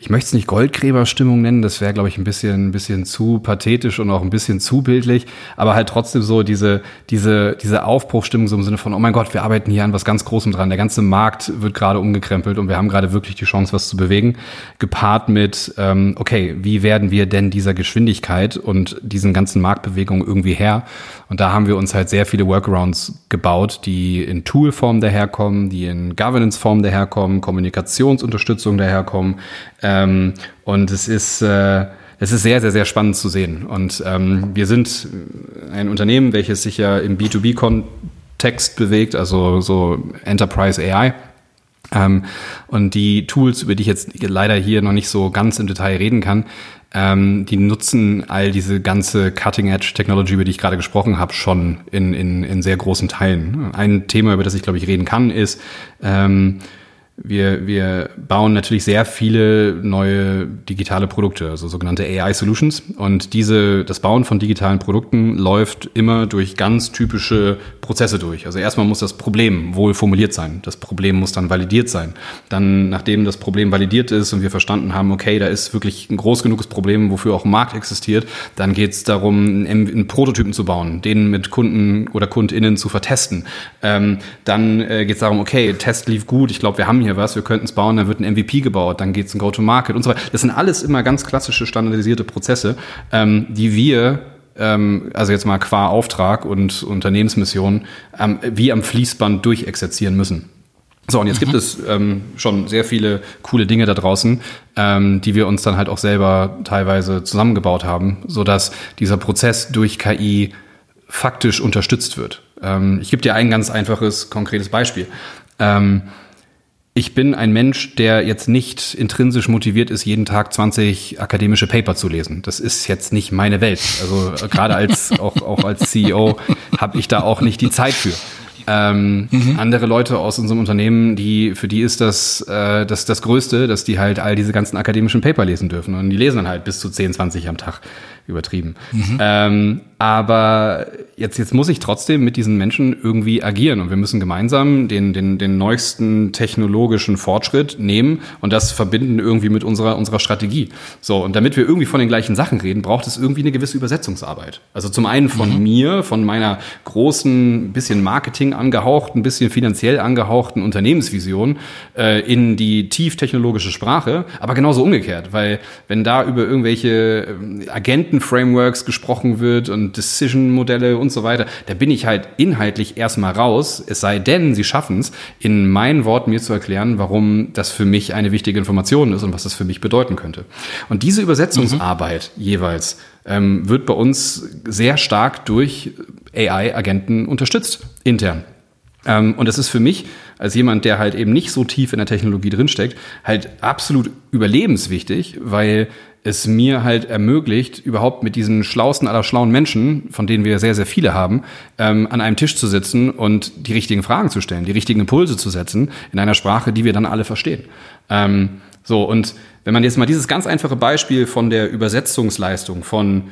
ich möchte es nicht Goldgräberstimmung nennen, das wäre, glaube ich, ein bisschen, ein bisschen zu pathetisch und auch ein bisschen zu bildlich, aber halt trotzdem so diese, diese, diese Aufbruchstimmung so im Sinne von, oh mein Gott, wir arbeiten hier an was ganz Großem dran. Der ganze Markt wird gerade umgekrempelt und wir haben gerade wirklich die Chance, was zu bewegen, gepaart mit, ähm, okay, wie werden wir denn dieser Geschwindigkeit und diesen ganzen Marktbewegungen irgendwie her? Und da haben wir uns halt sehr viele Workarounds gebaut, die in Toolform daherkommen, die in Governance-Form daherkommen, Kommunikationsunterstützung daherkommen, ähm, und es ist, äh, es ist sehr, sehr, sehr spannend zu sehen. Und ähm, wir sind ein Unternehmen, welches sich ja im B2B-Kontext bewegt, also so Enterprise AI. Ähm, und die Tools, über die ich jetzt leider hier noch nicht so ganz im Detail reden kann, ähm, die nutzen all diese ganze Cutting-Edge-Technology, über die ich gerade gesprochen habe, schon in, in, in sehr großen Teilen. Ein Thema, über das ich, glaube ich, reden kann, ist, ähm, wir, wir bauen natürlich sehr viele neue digitale Produkte, also sogenannte AI Solutions. Und diese, das Bauen von digitalen Produkten läuft immer durch ganz typische Prozesse durch. Also erstmal muss das Problem wohl formuliert sein. Das Problem muss dann validiert sein. Dann, nachdem das Problem validiert ist und wir verstanden haben, okay, da ist wirklich ein groß genuges Problem, wofür auch ein Markt existiert, dann geht es darum, einen, einen, Prototypen zu bauen, den mit Kunden oder KundInnen zu vertesten. Ähm, dann äh, geht es darum, okay, Test lief gut, ich glaube, wir haben hier was, wir könnten es bauen, dann wird ein MVP gebaut, dann geht es ein Go-to-Market und so weiter. Das sind alles immer ganz klassische standardisierte Prozesse, ähm, die wir ähm, also jetzt mal qua Auftrag und Unternehmensmission, ähm, wie am Fließband durchexerzieren müssen. So, und jetzt mhm. gibt es ähm, schon sehr viele coole Dinge da draußen, ähm, die wir uns dann halt auch selber teilweise zusammengebaut haben, so dass dieser Prozess durch KI faktisch unterstützt wird. Ähm, ich gebe dir ein ganz einfaches, konkretes Beispiel. Ich bin ein Mensch, der jetzt nicht intrinsisch motiviert ist, jeden Tag 20 akademische Paper zu lesen. Das ist jetzt nicht meine Welt. Also äh, gerade als auch, auch als CEO habe ich da auch nicht die Zeit für. Ähm, mhm. Andere Leute aus unserem Unternehmen, die für die ist das, äh, das das Größte, dass die halt all diese ganzen akademischen Paper lesen dürfen. Und die lesen dann halt bis zu 10, 20 am Tag übertrieben. Mhm. Ähm, aber jetzt, jetzt muss ich trotzdem mit diesen Menschen irgendwie agieren und wir müssen gemeinsam den, den, den neuesten technologischen Fortschritt nehmen und das verbinden irgendwie mit unserer, unserer Strategie. So, und damit wir irgendwie von den gleichen Sachen reden, braucht es irgendwie eine gewisse Übersetzungsarbeit. Also zum einen von mhm. mir, von meiner großen, bisschen Marketing angehauchten, bisschen finanziell angehauchten Unternehmensvision äh, in die tief technologische Sprache, aber genauso umgekehrt, weil wenn da über irgendwelche äh, Agenten-Frameworks gesprochen wird und Decision-Modelle und so weiter, da bin ich halt inhaltlich erstmal raus, es sei denn, sie schaffen es, in meinen Worten mir zu erklären, warum das für mich eine wichtige Information ist und was das für mich bedeuten könnte. Und diese Übersetzungsarbeit mhm. jeweils ähm, wird bei uns sehr stark durch AI-Agenten unterstützt, intern. Ähm, und das ist für mich als jemand, der halt eben nicht so tief in der Technologie drinsteckt, halt absolut überlebenswichtig, weil es mir halt ermöglicht, überhaupt mit diesen schlausten aller schlauen Menschen, von denen wir sehr, sehr viele haben, ähm, an einem Tisch zu sitzen und die richtigen Fragen zu stellen, die richtigen Impulse zu setzen in einer Sprache, die wir dann alle verstehen. Ähm, so, und wenn man jetzt mal dieses ganz einfache Beispiel von der Übersetzungsleistung von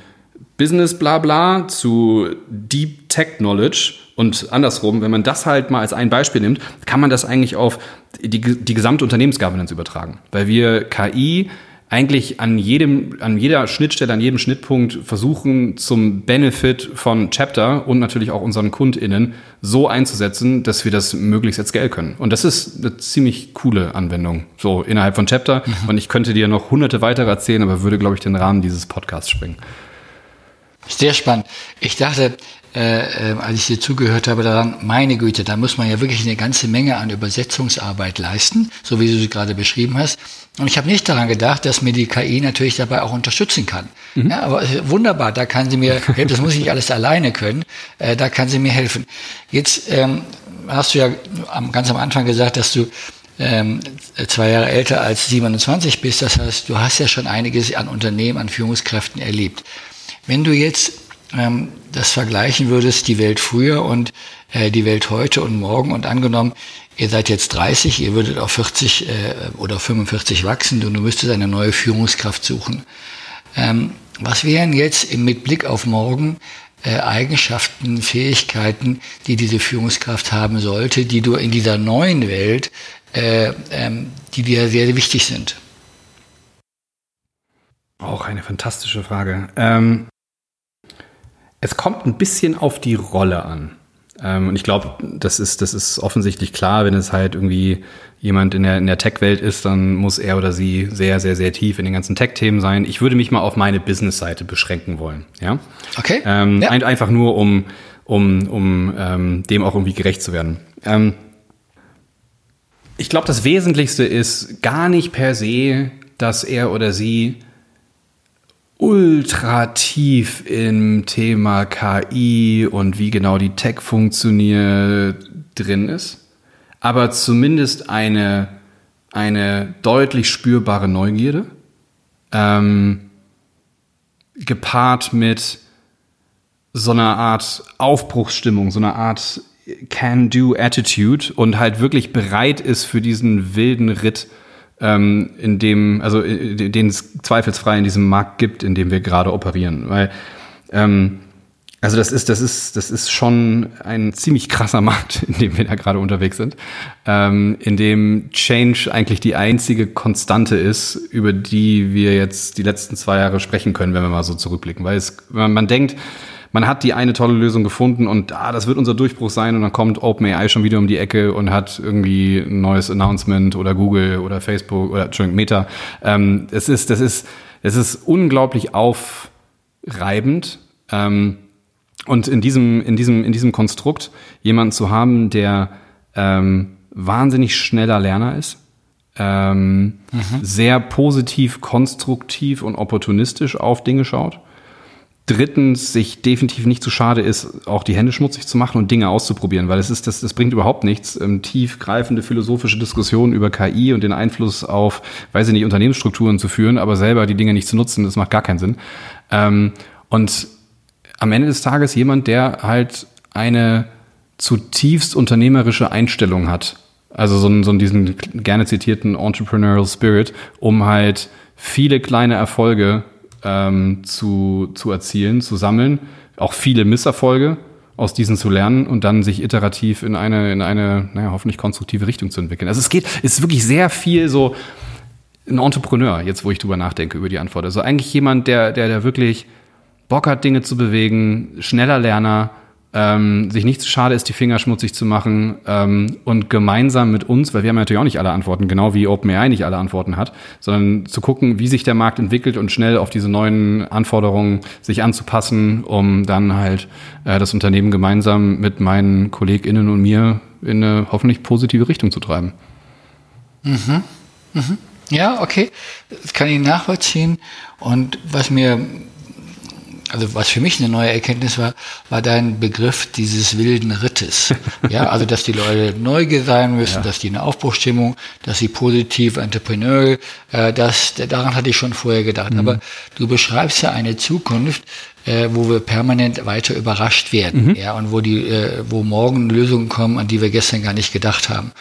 Business Blabla zu Deep Tech Knowledge und andersrum, wenn man das halt mal als ein Beispiel nimmt, kann man das eigentlich auf die, die gesamte Unternehmensgovernance übertragen. Weil wir KI eigentlich an jedem, an jeder Schnittstelle, an jedem Schnittpunkt versuchen, zum Benefit von Chapter und natürlich auch unseren KundInnen so einzusetzen, dass wir das möglichst at scale können. Und das ist eine ziemlich coole Anwendung, so innerhalb von Chapter. Mhm. Und ich könnte dir noch hunderte weitere erzählen, aber würde, glaube ich, den Rahmen dieses Podcasts springen. Sehr spannend. Ich dachte, äh, äh, als ich dir zugehört habe, daran, meine Güte, da muss man ja wirklich eine ganze Menge an Übersetzungsarbeit leisten, so wie du sie gerade beschrieben hast. Und ich habe nicht daran gedacht, dass mir die KI natürlich dabei auch unterstützen kann. Mhm. Ja, aber wunderbar, da kann sie mir, das muss ich nicht alles alleine können, äh, da kann sie mir helfen. Jetzt ähm, hast du ja ganz am Anfang gesagt, dass du ähm, zwei Jahre älter als 27 bist. Das heißt, du hast ja schon einiges an Unternehmen, an Führungskräften erlebt. Wenn du jetzt ähm, das vergleichen würdest, die Welt früher und äh, die Welt heute und morgen und angenommen, ihr seid jetzt 30, ihr würdet auf 40 äh, oder 45 wachsen und du müsstest eine neue Führungskraft suchen. Ähm, was wären jetzt mit Blick auf morgen äh, Eigenschaften, Fähigkeiten, die diese Führungskraft haben sollte, die du in dieser neuen Welt, äh, ähm, die dir sehr, wichtig sind? Auch eine fantastische Frage. Ähm, es kommt ein bisschen auf die Rolle an. Ähm, und ich glaube, das ist, das ist offensichtlich klar, wenn es halt irgendwie jemand in der, in der Tech-Welt ist, dann muss er oder sie sehr, sehr, sehr tief in den ganzen Tech-Themen sein. Ich würde mich mal auf meine Business-Seite beschränken wollen. Ja. Okay. Ähm, ja. ein, einfach nur, um, um, um ähm, dem auch irgendwie gerecht zu werden. Ähm, ich glaube, das Wesentlichste ist gar nicht per se, dass er oder sie ultra tief im Thema KI und wie genau die Tech funktioniert drin ist, aber zumindest eine, eine deutlich spürbare Neugierde, ähm, gepaart mit so einer Art Aufbruchsstimmung, so einer Art Can-Do-Attitude und halt wirklich bereit ist für diesen wilden Ritt, ähm, in dem, also äh, den es zweifelsfrei in diesem Markt gibt, in dem wir gerade operieren. Weil, ähm, also das ist, das ist, das ist schon ein ziemlich krasser Markt, in dem wir da gerade unterwegs sind, ähm, in dem Change eigentlich die einzige Konstante ist, über die wir jetzt die letzten zwei Jahre sprechen können, wenn wir mal so zurückblicken. Weil es, man, man denkt, man hat die eine tolle Lösung gefunden und ah, das wird unser Durchbruch sein und dann kommt OpenAI schon wieder um die Ecke und hat irgendwie ein neues Announcement oder Google oder Facebook oder Entschuldigung, Meta. Ähm, es ist, das ist, es ist unglaublich aufreibend. Ähm, und in diesem, in diesem, in diesem Konstrukt jemanden zu haben, der ähm, wahnsinnig schneller Lerner ist, ähm, mhm. sehr positiv, konstruktiv und opportunistisch auf Dinge schaut drittens sich definitiv nicht zu schade ist, auch die Hände schmutzig zu machen und Dinge auszuprobieren, weil es ist, das, das bringt überhaupt nichts, ähm, tiefgreifende philosophische Diskussionen über KI und den Einfluss auf, weiß ich nicht, Unternehmensstrukturen zu führen, aber selber die Dinge nicht zu nutzen, das macht gar keinen Sinn. Ähm, und am Ende des Tages jemand, der halt eine zutiefst unternehmerische Einstellung hat, also so, so diesen gerne zitierten Entrepreneurial Spirit, um halt viele kleine Erfolge ähm, zu, zu erzielen, zu sammeln, auch viele Misserfolge aus diesen zu lernen und dann sich iterativ in eine, in eine, naja, hoffentlich konstruktive Richtung zu entwickeln. Also es geht, es ist wirklich sehr viel so ein Entrepreneur, jetzt wo ich drüber nachdenke über die Antwort. Also eigentlich jemand, der, der, der wirklich Bock hat, Dinge zu bewegen, schneller Lerner, ähm, sich nicht zu schade ist, die Finger schmutzig zu machen ähm, und gemeinsam mit uns, weil wir haben natürlich auch nicht alle Antworten, genau wie OpenAI nicht alle Antworten hat, sondern zu gucken, wie sich der Markt entwickelt und schnell auf diese neuen Anforderungen sich anzupassen, um dann halt äh, das Unternehmen gemeinsam mit meinen KollegInnen und mir in eine hoffentlich positive Richtung zu treiben. Mhm. Mhm. Ja, okay. Das kann ich nachvollziehen. Und was mir also was für mich eine neue Erkenntnis war, war dein Begriff dieses wilden Rittes. Ja, also dass die Leute neugierig sein müssen, ja. dass die eine Aufbruchstimmung, dass sie positiv, entrepreneurial, äh, das, daran hatte ich schon vorher gedacht. Mhm. Aber du beschreibst ja eine Zukunft, äh, wo wir permanent weiter überrascht werden, mhm. ja, und wo die, äh, wo morgen Lösungen kommen, an die wir gestern gar nicht gedacht haben.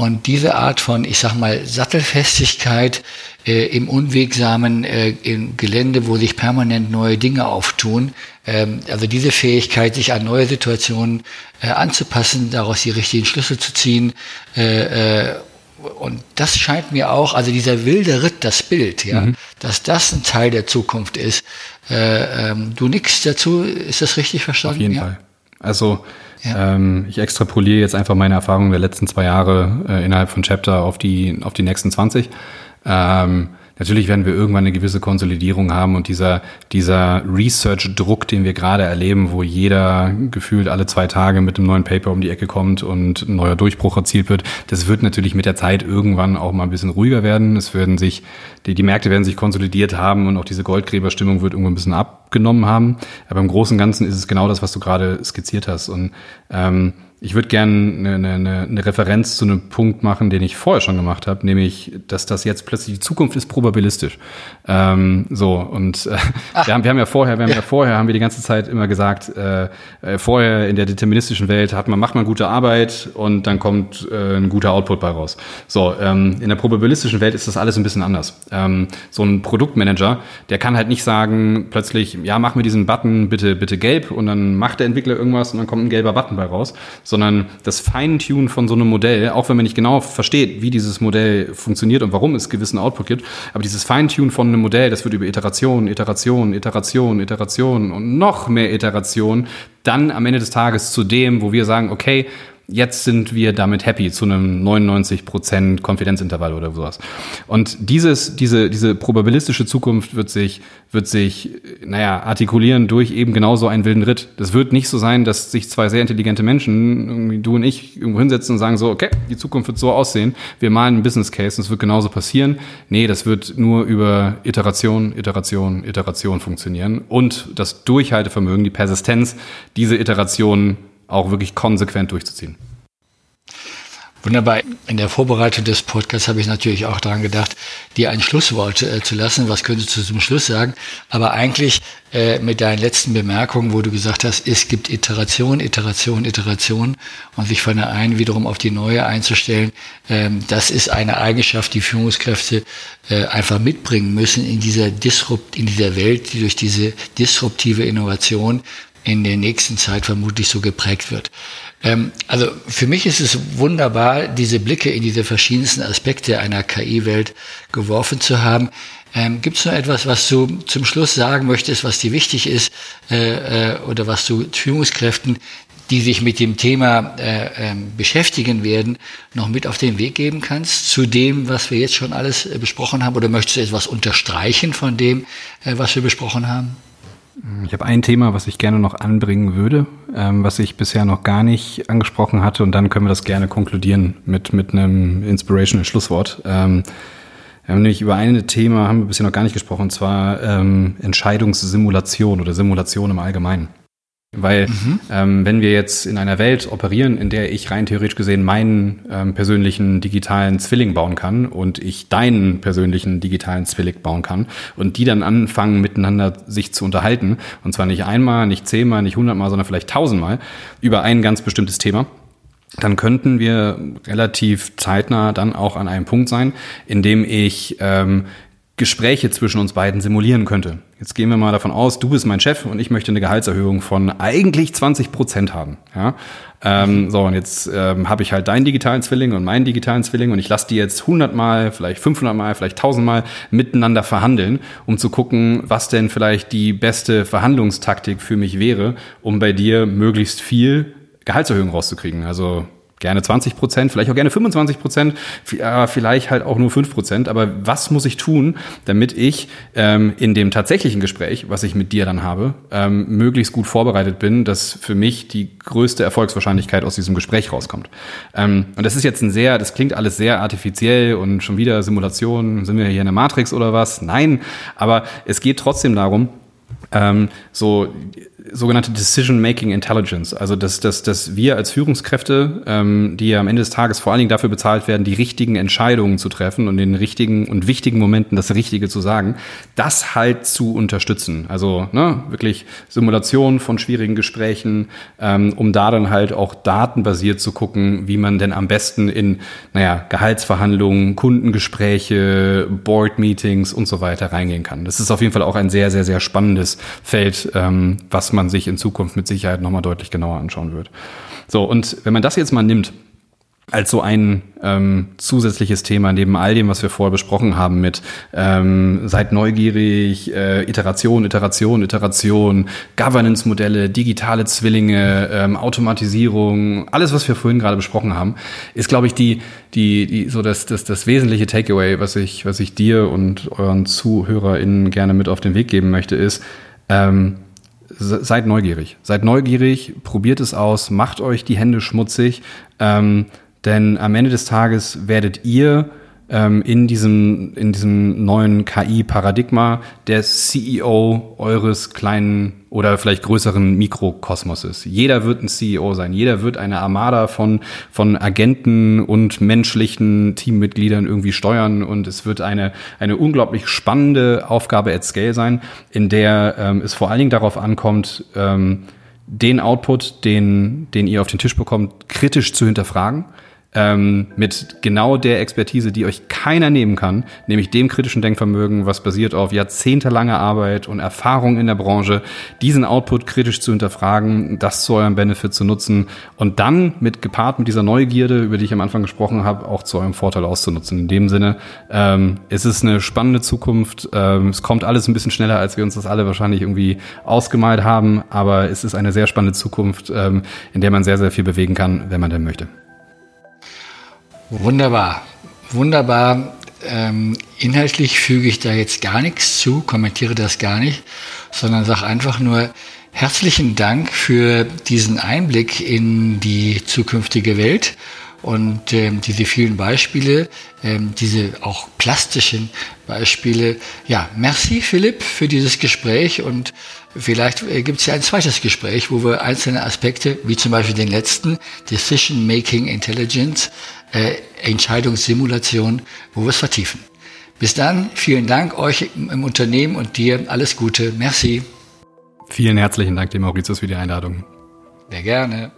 Und diese Art von, ich sag mal, Sattelfestigkeit äh, im unwegsamen äh, im Gelände, wo sich permanent neue Dinge auftun, ähm, also diese Fähigkeit, sich an neue Situationen äh, anzupassen, daraus die richtigen Schlüsse zu ziehen, äh, äh, und das scheint mir auch, also dieser wilde Ritt, das Bild, ja, mhm. dass das ein Teil der Zukunft ist. Äh, ähm, du nix dazu, ist das richtig verstanden? Auf jeden ja? Fall. Also ja. Ähm, ich extrapoliere jetzt einfach meine Erfahrungen der letzten zwei Jahre äh, innerhalb von Chapter auf die, auf die nächsten 20. Ähm, Natürlich werden wir irgendwann eine gewisse Konsolidierung haben und dieser, dieser Research-Druck, den wir gerade erleben, wo jeder gefühlt alle zwei Tage mit einem neuen Paper um die Ecke kommt und ein neuer Durchbruch erzielt wird, das wird natürlich mit der Zeit irgendwann auch mal ein bisschen ruhiger werden. Es werden sich, die, die Märkte werden sich konsolidiert haben und auch diese Goldgräberstimmung wird irgendwann ein bisschen abgenommen haben. Aber im Großen und Ganzen ist es genau das, was du gerade skizziert hast. Und ähm, ich würde gerne eine, eine, eine Referenz zu einem Punkt machen, den ich vorher schon gemacht habe, nämlich, dass das jetzt plötzlich die Zukunft ist probabilistisch. Ähm, so und äh, wir, haben, wir haben ja vorher, wir haben ja. ja. vorher haben wir die ganze Zeit immer gesagt, äh, äh, vorher in der deterministischen Welt hat man macht man gute Arbeit und dann kommt äh, ein guter Output bei raus. So ähm, in der probabilistischen Welt ist das alles ein bisschen anders. Ähm, so ein Produktmanager, der kann halt nicht sagen plötzlich, ja mach mir diesen Button bitte bitte gelb und dann macht der Entwickler irgendwas und dann kommt ein gelber Button bei raus sondern das Feintunen von so einem Modell, auch wenn man nicht genau versteht, wie dieses Modell funktioniert und warum es gewissen Output gibt, aber dieses Feintunen von einem Modell, das wird über Iteration, Iteration, Iteration, Iteration und noch mehr Iteration dann am Ende des Tages zu dem, wo wir sagen, okay, jetzt sind wir damit happy zu einem 99% Konfidenzintervall oder sowas. Und dieses, diese, diese probabilistische Zukunft wird sich, wird sich, naja, artikulieren durch eben genauso einen wilden Ritt. Das wird nicht so sein, dass sich zwei sehr intelligente Menschen, irgendwie du und ich, irgendwo hinsetzen und sagen so, okay, die Zukunft wird so aussehen. Wir malen einen Business Case und es wird genauso passieren. Nee, das wird nur über Iteration, Iteration, Iteration funktionieren und das Durchhaltevermögen, die Persistenz, diese Iterationen auch wirklich konsequent durchzuziehen. Wunderbar. In der Vorbereitung des Podcasts habe ich natürlich auch daran gedacht, dir ein Schlusswort äh, zu lassen. Was könntest du zum Schluss sagen? Aber eigentlich äh, mit deinen letzten Bemerkungen, wo du gesagt hast, es gibt Iteration, Iteration, Iteration und sich von der einen wiederum auf die neue einzustellen, ähm, das ist eine Eigenschaft, die Führungskräfte äh, einfach mitbringen müssen in dieser Disrupt, in dieser Welt, die durch diese disruptive Innovation in der nächsten Zeit vermutlich so geprägt wird. Ähm, also für mich ist es wunderbar, diese Blicke in diese verschiedensten Aspekte einer KI-Welt geworfen zu haben. Ähm, Gibt es noch etwas, was du zum Schluss sagen möchtest, was dir wichtig ist äh, äh, oder was du Führungskräften, die sich mit dem Thema äh, äh, beschäftigen werden, noch mit auf den Weg geben kannst zu dem, was wir jetzt schon alles äh, besprochen haben? Oder möchtest du etwas unterstreichen von dem, äh, was wir besprochen haben? Ich habe ein Thema, was ich gerne noch anbringen würde, ähm, was ich bisher noch gar nicht angesprochen hatte und dann können wir das gerne konkludieren mit, mit einem inspirational Schlusswort. Ähm, wir haben nämlich über ein Thema, haben wir bisher noch gar nicht gesprochen, und zwar ähm, Entscheidungssimulation oder Simulation im Allgemeinen. Weil mhm. ähm, wenn wir jetzt in einer Welt operieren, in der ich rein theoretisch gesehen meinen ähm, persönlichen digitalen Zwilling bauen kann und ich deinen persönlichen digitalen Zwilling bauen kann und die dann anfangen miteinander sich zu unterhalten und zwar nicht einmal, nicht zehnmal, nicht hundertmal, sondern vielleicht tausendmal über ein ganz bestimmtes Thema, dann könnten wir relativ zeitnah dann auch an einem Punkt sein, in dem ich ähm, Gespräche zwischen uns beiden simulieren könnte. Jetzt gehen wir mal davon aus, du bist mein Chef und ich möchte eine Gehaltserhöhung von eigentlich 20 Prozent haben. Ja? Ähm, so, und jetzt ähm, habe ich halt deinen digitalen Zwilling und meinen digitalen Zwilling und ich lasse die jetzt 100 Mal, vielleicht 500 Mal, vielleicht 1000 Mal miteinander verhandeln, um zu gucken, was denn vielleicht die beste Verhandlungstaktik für mich wäre, um bei dir möglichst viel Gehaltserhöhung rauszukriegen. Also gerne 20 Prozent, vielleicht auch gerne 25 Prozent, vielleicht halt auch nur 5 Prozent. Aber was muss ich tun, damit ich ähm, in dem tatsächlichen Gespräch, was ich mit dir dann habe, ähm, möglichst gut vorbereitet bin, dass für mich die größte Erfolgswahrscheinlichkeit aus diesem Gespräch rauskommt. Ähm, und das ist jetzt ein sehr, das klingt alles sehr artifiziell und schon wieder Simulation, sind wir hier in der Matrix oder was? Nein, aber es geht trotzdem darum, ähm, so sogenannte Decision-Making Intelligence. Also dass, dass, dass wir als Führungskräfte, ähm, die ja am Ende des Tages vor allen Dingen dafür bezahlt werden, die richtigen Entscheidungen zu treffen und in den richtigen und wichtigen Momenten das Richtige zu sagen, das halt zu unterstützen. Also ne, wirklich Simulation von schwierigen Gesprächen, ähm, um da dann halt auch datenbasiert zu gucken, wie man denn am besten in, naja, Gehaltsverhandlungen, Kundengespräche, Board-Meetings und so weiter reingehen kann. Das ist auf jeden Fall auch ein sehr, sehr, sehr spannendes Feld, ähm, was man sich in Zukunft mit Sicherheit nochmal deutlich genauer anschauen wird. So, und wenn man das jetzt mal nimmt, als so ein ähm, zusätzliches Thema neben all dem, was wir vorher besprochen haben mit ähm, seid neugierig, äh, Iteration, Iteration, Iteration, Governance-Modelle, digitale Zwillinge, ähm, Automatisierung, alles, was wir vorhin gerade besprochen haben, ist, glaube ich, die, die, die so das, das, das wesentliche Takeaway, was ich, was ich dir und euren ZuhörerInnen gerne mit auf den Weg geben möchte, ist, ähm, seid neugierig. Seid neugierig, probiert es aus, macht euch die Hände schmutzig, ähm, denn am Ende des Tages werdet ihr ähm, in, diesem, in diesem neuen KI-Paradigma der CEO eures kleinen oder vielleicht größeren Mikrokosmoses. Jeder wird ein CEO sein. Jeder wird eine Armada von, von Agenten und menschlichen Teammitgliedern irgendwie steuern. Und es wird eine, eine unglaublich spannende Aufgabe at Scale sein, in der ähm, es vor allen Dingen darauf ankommt, ähm, den Output, den, den ihr auf den Tisch bekommt, kritisch zu hinterfragen ähm, mit genau der Expertise, die euch keiner nehmen kann, nämlich dem kritischen Denkvermögen, was basiert auf jahrzehntelanger Arbeit und Erfahrung in der Branche, diesen Output kritisch zu hinterfragen, das zu eurem Benefit zu nutzen und dann mit gepaart mit dieser Neugierde, über die ich am Anfang gesprochen habe, auch zu eurem Vorteil auszunutzen. In dem Sinne, ähm, es ist eine spannende Zukunft. Ähm, es kommt alles ein bisschen schneller, als wir uns das alle wahrscheinlich irgendwie ausgemalt haben, aber es ist eine sehr spannende Zukunft, ähm, in der man sehr, sehr viel bewegen kann, wenn man denn möchte. Wunderbar, wunderbar. Ähm, inhaltlich füge ich da jetzt gar nichts zu, kommentiere das gar nicht, sondern sage einfach nur herzlichen Dank für diesen Einblick in die zukünftige Welt und ähm, diese vielen Beispiele, ähm, diese auch plastischen Beispiele. Ja, merci Philipp für dieses Gespräch und vielleicht äh, gibt es ja ein zweites Gespräch, wo wir einzelne Aspekte, wie zum Beispiel den letzten, Decision Making Intelligence, äh, Entscheidungssimulation, wo wir es vertiefen. Bis dann, vielen Dank euch im Unternehmen und dir alles Gute. Merci. Vielen herzlichen Dank, dem Mauritius, für die Einladung. Sehr gerne.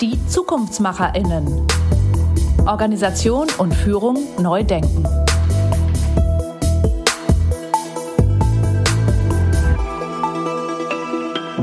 Die ZukunftsmacherInnen. Organisation und Führung neu denken.